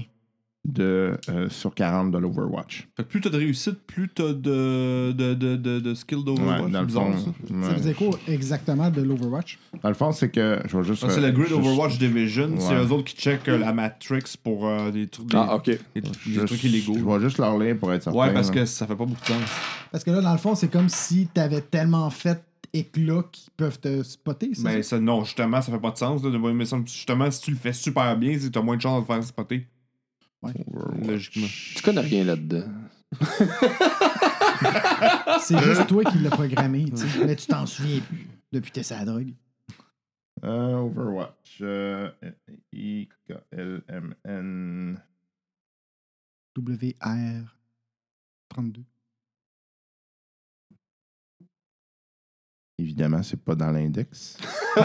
de, euh, sur 40 de l'Overwatch. Fait que plus t'as de réussite, plus t'as de, de, de, de, de skill d'Overwatch. Ouais, dans le fond. ça. ouais. Ça faisait quoi exactement de l'Overwatch? Dans le fond, c'est que. Je vais juste. Ça, c'est euh, le Grid juste- Overwatch Division. C'est eux autres qui checkent euh, la Matrix pour euh, des trucs, des, Ah, ok. des- des juste- trucs illégaux. Je vais juste leur lire pour être certain. Ouais, parce là. que ça fait pas beaucoup de sens. Parce que là, dans le fond, c'est comme si t'avais tellement fait éclat qu'ils peuvent te spotter. Mais ça? ça, non, justement, ça fait pas de sens. Là, de- mais ça- justement, si tu le fais super bien, c'est que t'as moins de chances de te faire spotter. Overwatch. Logiquement. Tu connais rien là-dedans. C'est juste toi qui l'as programmé, tu. Mais tu t'en souviens plus depuis que t'es sur la drogue. Euh, Overwatch. Euh, I-K-L-M-N. WR 32. Évidemment, c'est pas dans l'index.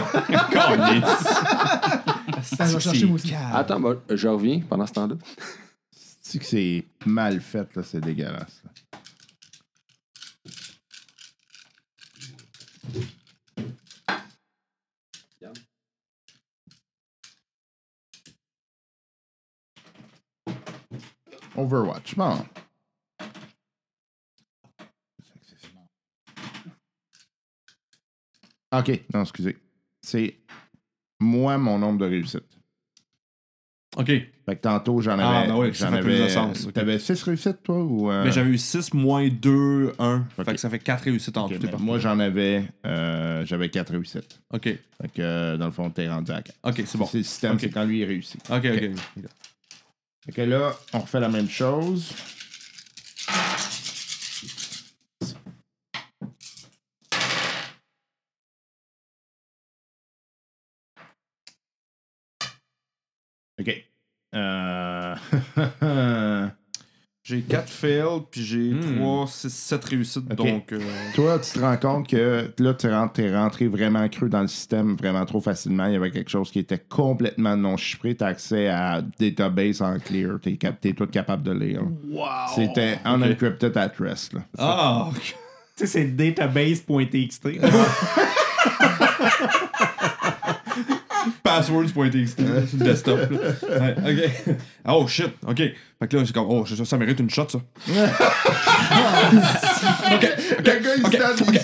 Ça va chercher. Attends, bah, je reviens pendant ce temps-là. C'est que c'est mal fait, là, c'est dégueulasse. là. Overwatch, bon. Ok, non, excusez. C'est moi mon nombre de réussites. Ok. Fait que tantôt, j'en Ah, avais. ben oui, ça j'en fait plus de sens, ok. T'avais 6 réussites, toi ou. euh, Mais j'avais eu 6 moins 2, 1. Ok. Fait que ça fait 4 réussites en ok, tout. ben, moi, j'en avais. euh, j'avais 4 réussites. Ok. Fait que, euh, dans le fond, t'es rendu à 4. Ok, c'est bon. C'est le système, Ok. c'est quand lui il réussit. Ok, ok. ok. Fait que là, on refait la même chose. OK. Euh... J'ai 4 fails, puis j'ai Hmm. 3, 6, 7 réussites. Donc, euh, Toi, tu te rends compte que là, tu es rentré, rentré vraiment cru dans le système vraiment trop facilement. Il y avait quelque chose qui était complètement non chiffré. Tu as accès à database en clear. Tu es, tout capable de lire. C'était unencrypted at rest. Là. Ah, ok. Tu sais, c'est database.txt. Passwords.txt sur le desktop. là. Ouais, ok. Oh shit. Ok. Fait que là, c'est comme, oh, ça, ça mérite une shot, ça. ok. Ok. Ok. Ok.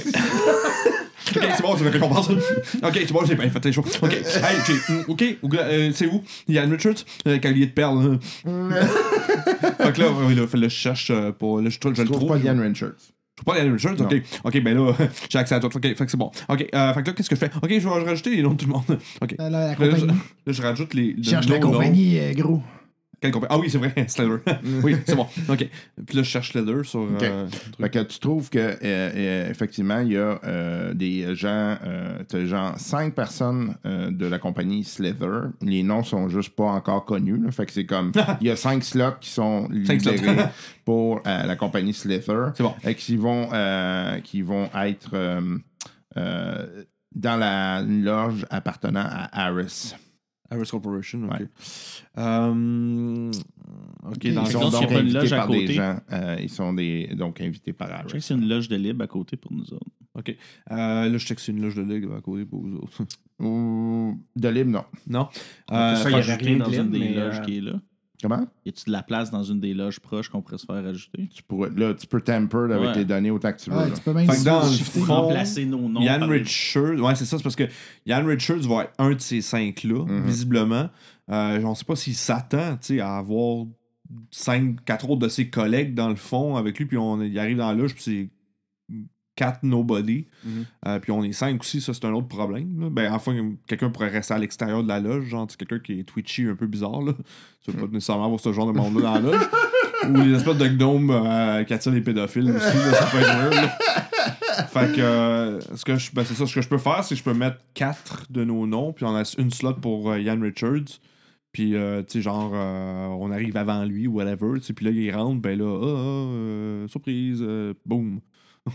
Ok, c'est bon, c'est une récompense. Ok, c'est bon, j'ai bien fait les choses. Ok, hey, j'ai- mm, ok, ou- euh, c'est où? Yann Richards, euh, collier de perles. hein. fait que là, oui, là, fait, là, je cherche euh, pour. Là, je, je, Je le trouve trouve. pas Ian Richards. Je trouve pas Yann Richards, ok. Ok, ben là, j'ai accès à tout. Ok, fait que c'est bon. Ok, euh, fait que là, qu'est-ce que je fais? Ok, je vais rajouter les noms de tout le monde. Ok. Là, la Là, je, compagnie. là, je rajoute les. le Cherche la compagnie, euh, gros. Quelle compagnie? Ah oui, c'est vrai, Slither. oui, c'est bon. Ok. Puis là, je cherche Slither sur. euh, Fait que tu trouves que euh, euh, effectivement, il y a euh, des gens, euh, t'as genre cinq personnes euh, de la compagnie Slither. Les noms sont juste pas encore connus. là. Fait que c'est comme il y a cinq slots qui sont libérés pour euh, la compagnie Slither. C'est bon. Et qui vont euh, qui vont être euh, euh, dans la loge appartenant à Harris. Harris Corporation, ok. Ouais. Euh, ok, dans donc, a pas une loge à par des côté. gens. euh, ils sont des, donc invités par Je sais que Harris. c'est une loge de libre à côté pour nous autres. Ok. Euh, là, je sais que c'est une loge de ligue à côté pour vous autres. Ou de libre, non. non? Euh, Euh, ça, fait il y Ajouter rien dans une des libre, loges euh, qui est là. Comment? Y a-tu de la place dans une des loges proches qu'on pourrait se faire ajouter? Tu pourrais, là, tu peux tamper avec Ouais. les données autant que tu veux. Ouais, tu peux même Fait que dans le fond, Remplacer nos noms. Yann Richards, ouais, c'est ça, c'est parce que Yann Richards va être un de ces cinq-là, Mhm. visiblement. Euh, on ne sait pas s'il s'attend tu sais, à avoir cinq, quatre autres de ses collègues dans le fond avec lui, puis on, il arrive dans la loge, puis c'est quatre nobody. Mhm. Euh, puis on est cinq aussi, ça c'est un autre problème. là. Ben, enfin, quelqu'un pourrait rester à l'extérieur de la loge, genre quelqu'un qui est twitchy un peu bizarre. Là. Tu veux pas nécessairement avoir ce genre de monde-là dans la loge. Ou les espèces de gnomes euh, qui attirent les pédophiles aussi, là, ça peut être weird. Fait que euh, ce que je, ben, c'est ça, ce que je peux faire, c'est que je peux mettre quatre de nos noms, puis on a une slot pour euh, Ian Richards. Puis, euh, tu sais, genre, euh, on arrive avant lui ou whatever. Puis là, il rentre, ben là, ah, ah, euh, surprise, boum.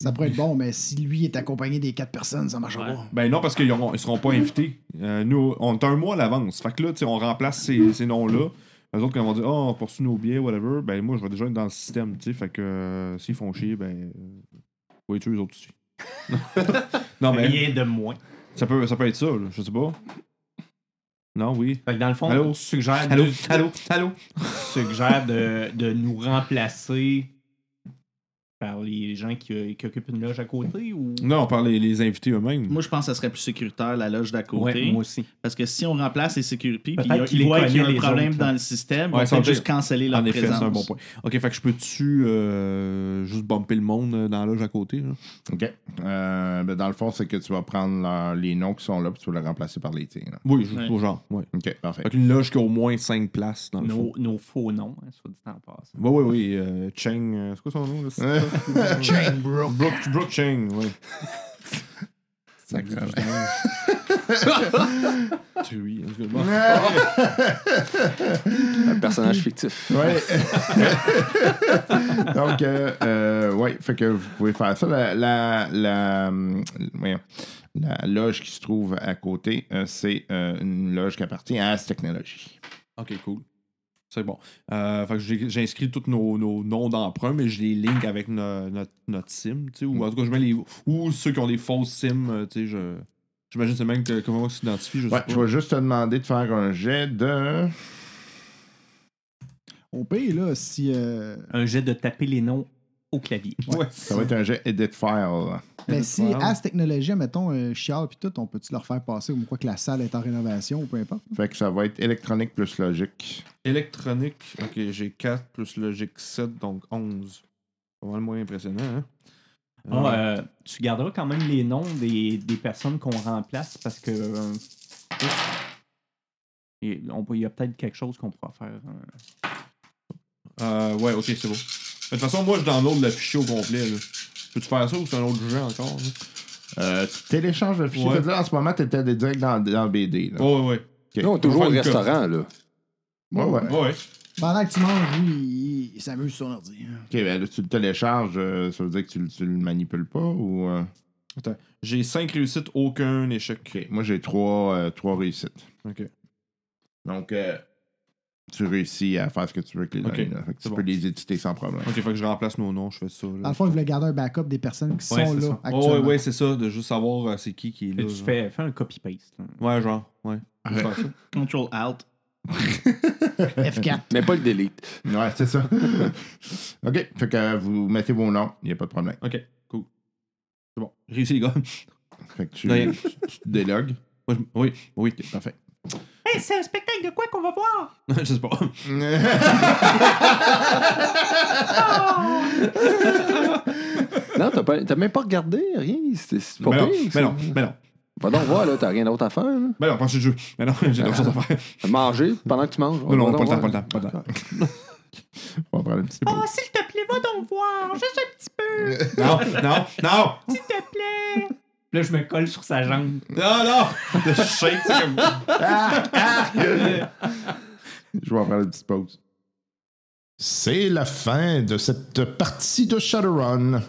Ça pourrait être bon, mais si lui est accompagné des quatre personnes, ça marchera Ouais. pas. Ben non, parce qu'ils ils seront pas invités. Euh, nous, on est un mois à l'avance. Fait que là, tu sais, on remplace ces, ces noms-là. Eux autres, quand ils vont dire, oh, on poursuit nos billets, whatever, ben moi, je vais déjà être dans le système, tu sais. Fait que euh, s'ils font chier, ben. Euh, oui, tu eux autres aussi. non, mais Rien de moins. ça peut, ça peut être ça, là, je sais pas. Non, oui. Fait que dans le fond, Allô? tu suggères, Allô, de, allô, allô? tu suggères de, de nous remplacer par les gens qui, qui occupent une loge à côté ou? Non, on parle les, les invités eux-mêmes. Moi, je pense que ça serait plus sécuritaire, la loge d'à côté. Ouais, moi aussi. Parce que si on remplace les sécurités, puis Peut-être ils qu'il qu'il y a un problème autres, dans le système, Ouais, vont veut juste canceller leur En effet, présence. c'est un bon point. Ok, fait que je peux-tu euh, juste bumper le monde euh, dans la loge à côté? Là? OK. Euh, ben, dans le fond, c'est que tu vas prendre leur- les noms qui sont là, puis tu vas les remplacer par les tiens. là. Oui, juste Ouais. au genre. Ouais. OK, parfait. Fait qu'une loge qui a au moins 5 places dans le fond. Nos, nos faux noms, hein, soit dit en passant. Oui, oui, oui. Euh, Cheng, euh, c'est quoi son nom? Là, c'est- Chain Brook. Brooke, Brooke Cheng, oui. Sacrément. Tu oui, en tout cas, bon. Un personnage fictif. Ouais. Donc, euh, euh, ouais, fait que vous pouvez faire ça. La, la, la, voyons, la loge qui se trouve à côté, euh, c'est euh, une loge qui appartient à As Technology. Ok, cool. C'est bon. Euh, fait que j'ai inscrit tous nos, nos noms d'emprunt, mais je les link avec no- notre, notre SIM, tu sais, ou en tout cas, je mets les. Ou ceux qui ont des fausses SIM, euh, tu sais, je. J'imagine c'est même que comment on s'identifie, je Ouais, je vais juste te demander de faire un jet de. Au pire, là, si. euh, Un jet de taper les noms au clavier. Ouais. Ça va être un jet Edit File. Mais si Wow. As Technologie, mettons, un chial puis tout, on peut-tu leur faire passer ou quoi que la salle est en rénovation ou peu importe? Fait que ça va être électronique plus logique. Électronique, ok, j'ai 4 plus logique 7, donc 11. Pas mal moins impressionnant, hein? Ah, euh, tu garderas quand même les noms des, des personnes qu'on remplace parce que. euh, et on peut- il y a peut-être quelque chose qu'on pourra faire. euh. Euh, ouais, ok, c'est bon. De toute façon, moi, je download le fichier au complet. Là. Peux-tu faire ça ou c'est un autre jeu encore? là? Euh, tu télécharges le fichier. Ouais. Là, en ce moment, tu étais direct dans, dans le BD. Là. Ouais, ouais, Ok. Nous, on est toujours au restaurant, là. Ouais, ouais. ouais. Pendant que tu manges, lui, il, il s'amuse sur son ordi. Ok, ben là, tu le télécharges, euh, ça veut dire que tu, tu le manipules pas ou. euh? J'ai 5 réussites, aucun échec. Ok, moi j'ai trois, euh, trois réussites. Ok. Donc, euh, tu réussis à faire ce que tu veux avec les Ok, données. là. Fait que tu peux bon. les éditer sans problème. Ok, fait que je remplace nos noms, je fais ça. Là. Dans le fond, il voulait garder un backup des personnes qui ouais, sont là ça. actuellement. Oh, ouais, ouais, c'est ça, de juste savoir euh, c'est qui qui est là. tu genre. fais, fais un copy-paste. Ouais, genre, ouais. Je vais Ouais. faire ça. Control Alt. F4. Mais pas le delete. Ouais, c'est ça. ok, fait que euh, vous mettez vos noms, il n'y a pas de problème. Ok, cool. C'est bon. Réussi, les gars. Fait que tu, tu délogues. Je- Oui, oui. Parfait. Hey, c'est un spectacle de quoi qu'on va voir? je sais pas. Non, t'as pas- t'as même pas regardé, rien. C'est c'est pas Mais non, pire, mais non, mais non. Va donc voir, là, t'as rien d'autre à faire. Là. Mais non, pense le jeu. Mais non, j'ai d'autres choses à faire. Manger pendant que tu manges. Non, non, pas le temps, pas le temps, pas le temps. On va prendre un petit Oh, s'il te plaît, va donc voir. Juste un petit peu. Non, non, non! S'il te plaît. Là, je me colle sur sa jambe. Non, non! Le shake, c'est comme. Je vais en prendre une petite pause. C'est la fin de cette partie de Shadowrun.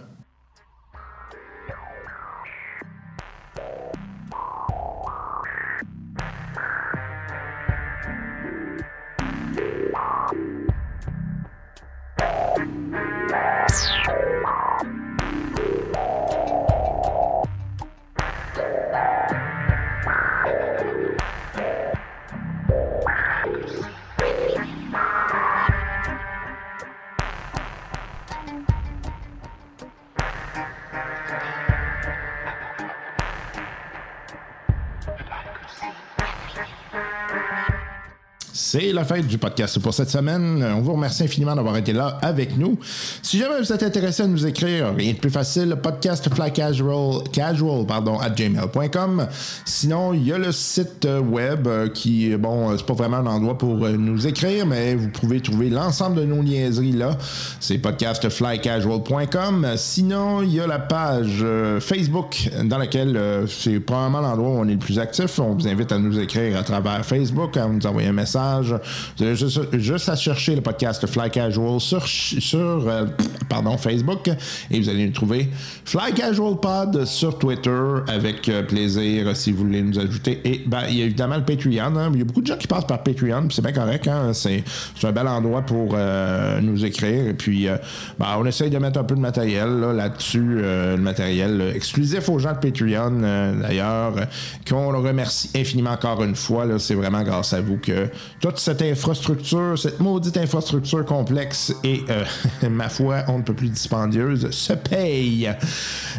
C'est la fin du podcast pour cette semaine. On vous remercie infiniment d'avoir été là avec nous. Si jamais vous êtes intéressé à nous écrire, rien de plus facile, podcast flycasual, casual, pardon, at gmail.com. Sinon, il y a le site web euh, qui, bon, euh, c'est pas vraiment un endroit pour euh, nous écrire, mais vous pouvez trouver l'ensemble de nos niaiseries là. C'est podcastflycasual.com. Sinon, il y a la page euh, Facebook dans laquelle euh, c'est probablement l'endroit où on est le plus actif. On vous invite à nous écrire à travers Facebook, à nous envoyer un message. Vous avez juste, à chercher le podcast Fly Casual sur, sur euh, pardon, Facebook et vous allez nous trouver Fly Casual Pod sur Twitter avec euh, plaisir si vous voulez nous ajouter. Et ben, il y a évidemment le Patreon. hein. Il y a beaucoup de gens qui passent par Patreon, c'est bien correct. hein. C'est un bel endroit pour euh, nous écrire. Et puis, euh, ben, on essaye de mettre un peu de matériel là, là-dessus, euh, le matériel euh, exclusif aux gens de Patreon, euh, d'ailleurs, euh, qu'on remercie infiniment encore une fois. là. C'est vraiment grâce à vous que cette infrastructure, cette maudite infrastructure complexe et, euh, ma foi, on ne peut plus dispendieuse, se paye.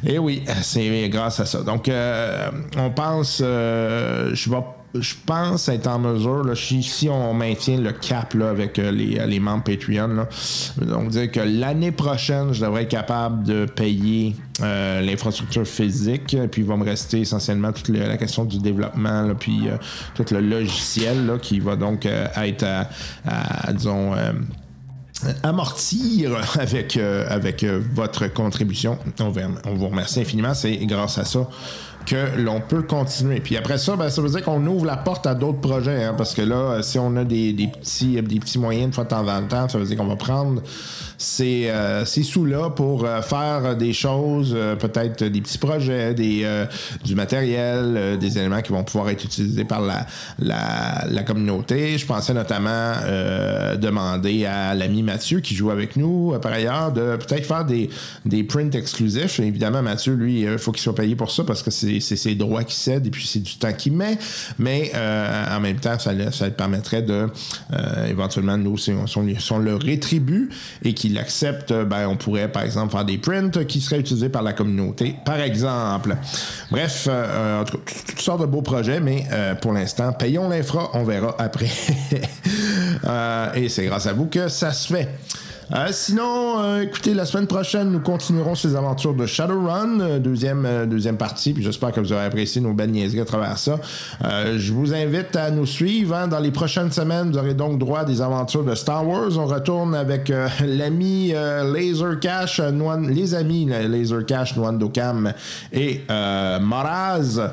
Et oui, c'est grâce à ça. Donc, euh, on pense, euh, je vais je pense être en mesure, si, on maintient le cap avec euh, les, les membres Patreon, là, donc dire que l'année prochaine, je devrais être capable de payer euh, l'infrastructure physique, puis il va me rester essentiellement toute la question du développement, puis euh, tout le logiciel qui va donc euh, être à, disons, euh, amortir avec, euh, avec euh, votre contribution. On vous remercie infiniment. C'est grâce à ça que l'on peut continuer. Puis après ça, ben, ça veut dire qu'on ouvre la porte à d'autres projets. hein, parce que là, euh, si on a des, des petits, des petits moyens de fois de temps en temps, ça veut dire qu'on va prendre ces, euh, sous-là pour euh, faire des choses, euh, peut-être des petits projets, des, euh, du matériel, euh, des éléments qui vont pouvoir être utilisés par la, la, la communauté. Je pensais notamment demander à l'ami Mathieu qui joue avec nous, par ailleurs, de peut-être faire des, des prints exclusifs. Évidemment, Mathieu, lui, il faut qu'il soit payé pour ça parce que c'est ses droits qui cèdent et puis c'est du temps qu'il met. Mais en même temps, ça, ça permettrait de, éventuellement, nous, si on- si on le rétribue et qu'il accepte, euh, ben, on pourrait, par exemple, faire des prints qui seraient utilisés par la communauté, par exemple. Bref, euh, toutes sortes de beaux projets, mais euh, pour l'instant, payons l'infra, on verra après. Euh, et c'est grâce à vous que ça se fait. Euh, sinon, euh, écoutez, la semaine prochaine, nous continuerons ces aventures de Shadowrun, euh, deuxième, deuxième partie, puis j'espère que vous aurez apprécié nos belles niaiseries à travers ça. Je vous invite à nous suivre. hein. Dans les prochaines semaines, vous aurez donc droit à des aventures de Star Wars. On retourne avec l'ami Laser Cash, les amis Laser Cash, Noandokam et euh, Moraz,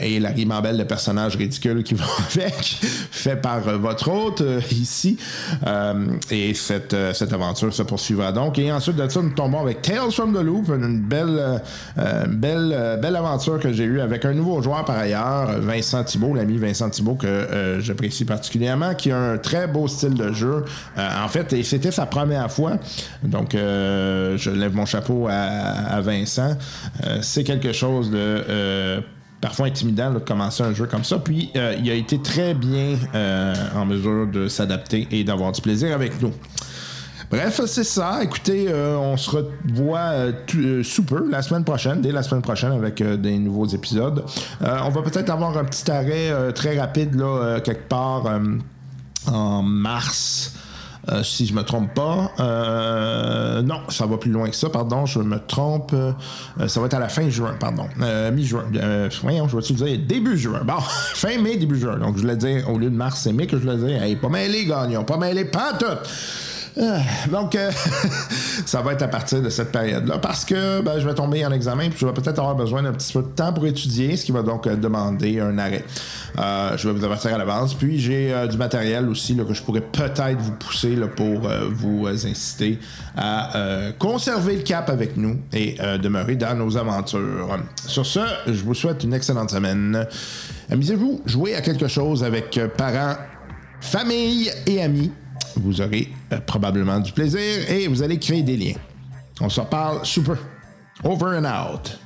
et la ribambelle de personnages ridicules qui vont avec, fait par votre hôte ici. Et cette, cette aventure se poursuivra donc. Et ensuite de ça, nous tombons avec Tales from the Loop, une belle, euh, euh, belle, euh, belle aventure que j'ai eue avec un nouveau joueur par ailleurs, Vincent Thibault, l'ami Vincent Thibault que j'apprécie particulièrement, qui a un très beau style de jeu. En fait, et c'était sa première fois. Donc, je lève mon chapeau à, Vincent. C'est quelque chose de parfois intimidant de commencer un jeu comme ça. Puis il a été très bien en mesure de s'adapter et d'avoir du plaisir avec nous. Bref, c'est ça. Écoutez, euh, on se revoit euh, euh, sous peu la semaine prochaine, dès la semaine prochaine avec des nouveaux épisodes. On va peut-être avoir un petit arrêt très rapide là, quelque part en mars. Si je me trompe pas. Non, ça va plus loin que ça, pardon, je me trompe. Ça va être à la fin juin, pardon. Mi-juin. Voyons, je vais-tu dire? Début juin. Bon, fin mai, début juin. Donc, je voulais dire, au lieu de mars, c'est mai que je voulais dire. Hey, pas mêlé, gagnons, pas mêlé, pas tout. Euh, donc, euh, ça va être à partir de cette période-là parce que ben, je vais tomber en examen puis je vais peut-être avoir besoin d'un petit peu de temps pour étudier, ce qui va donc euh, demander un arrêt. Je vais vous avertir à l'avance. Puis, j'ai du matériel aussi que je pourrais peut-être vous pousser pour vous inciter à conserver le cap avec nous et demeurer dans nos aventures. Sur ce, je vous souhaite une excellente semaine. Amusez-vous, jouez à quelque chose avec parents, famille et amis vous aurez euh, probablement du plaisir et vous allez créer des liens. On se reparle super. Over and out.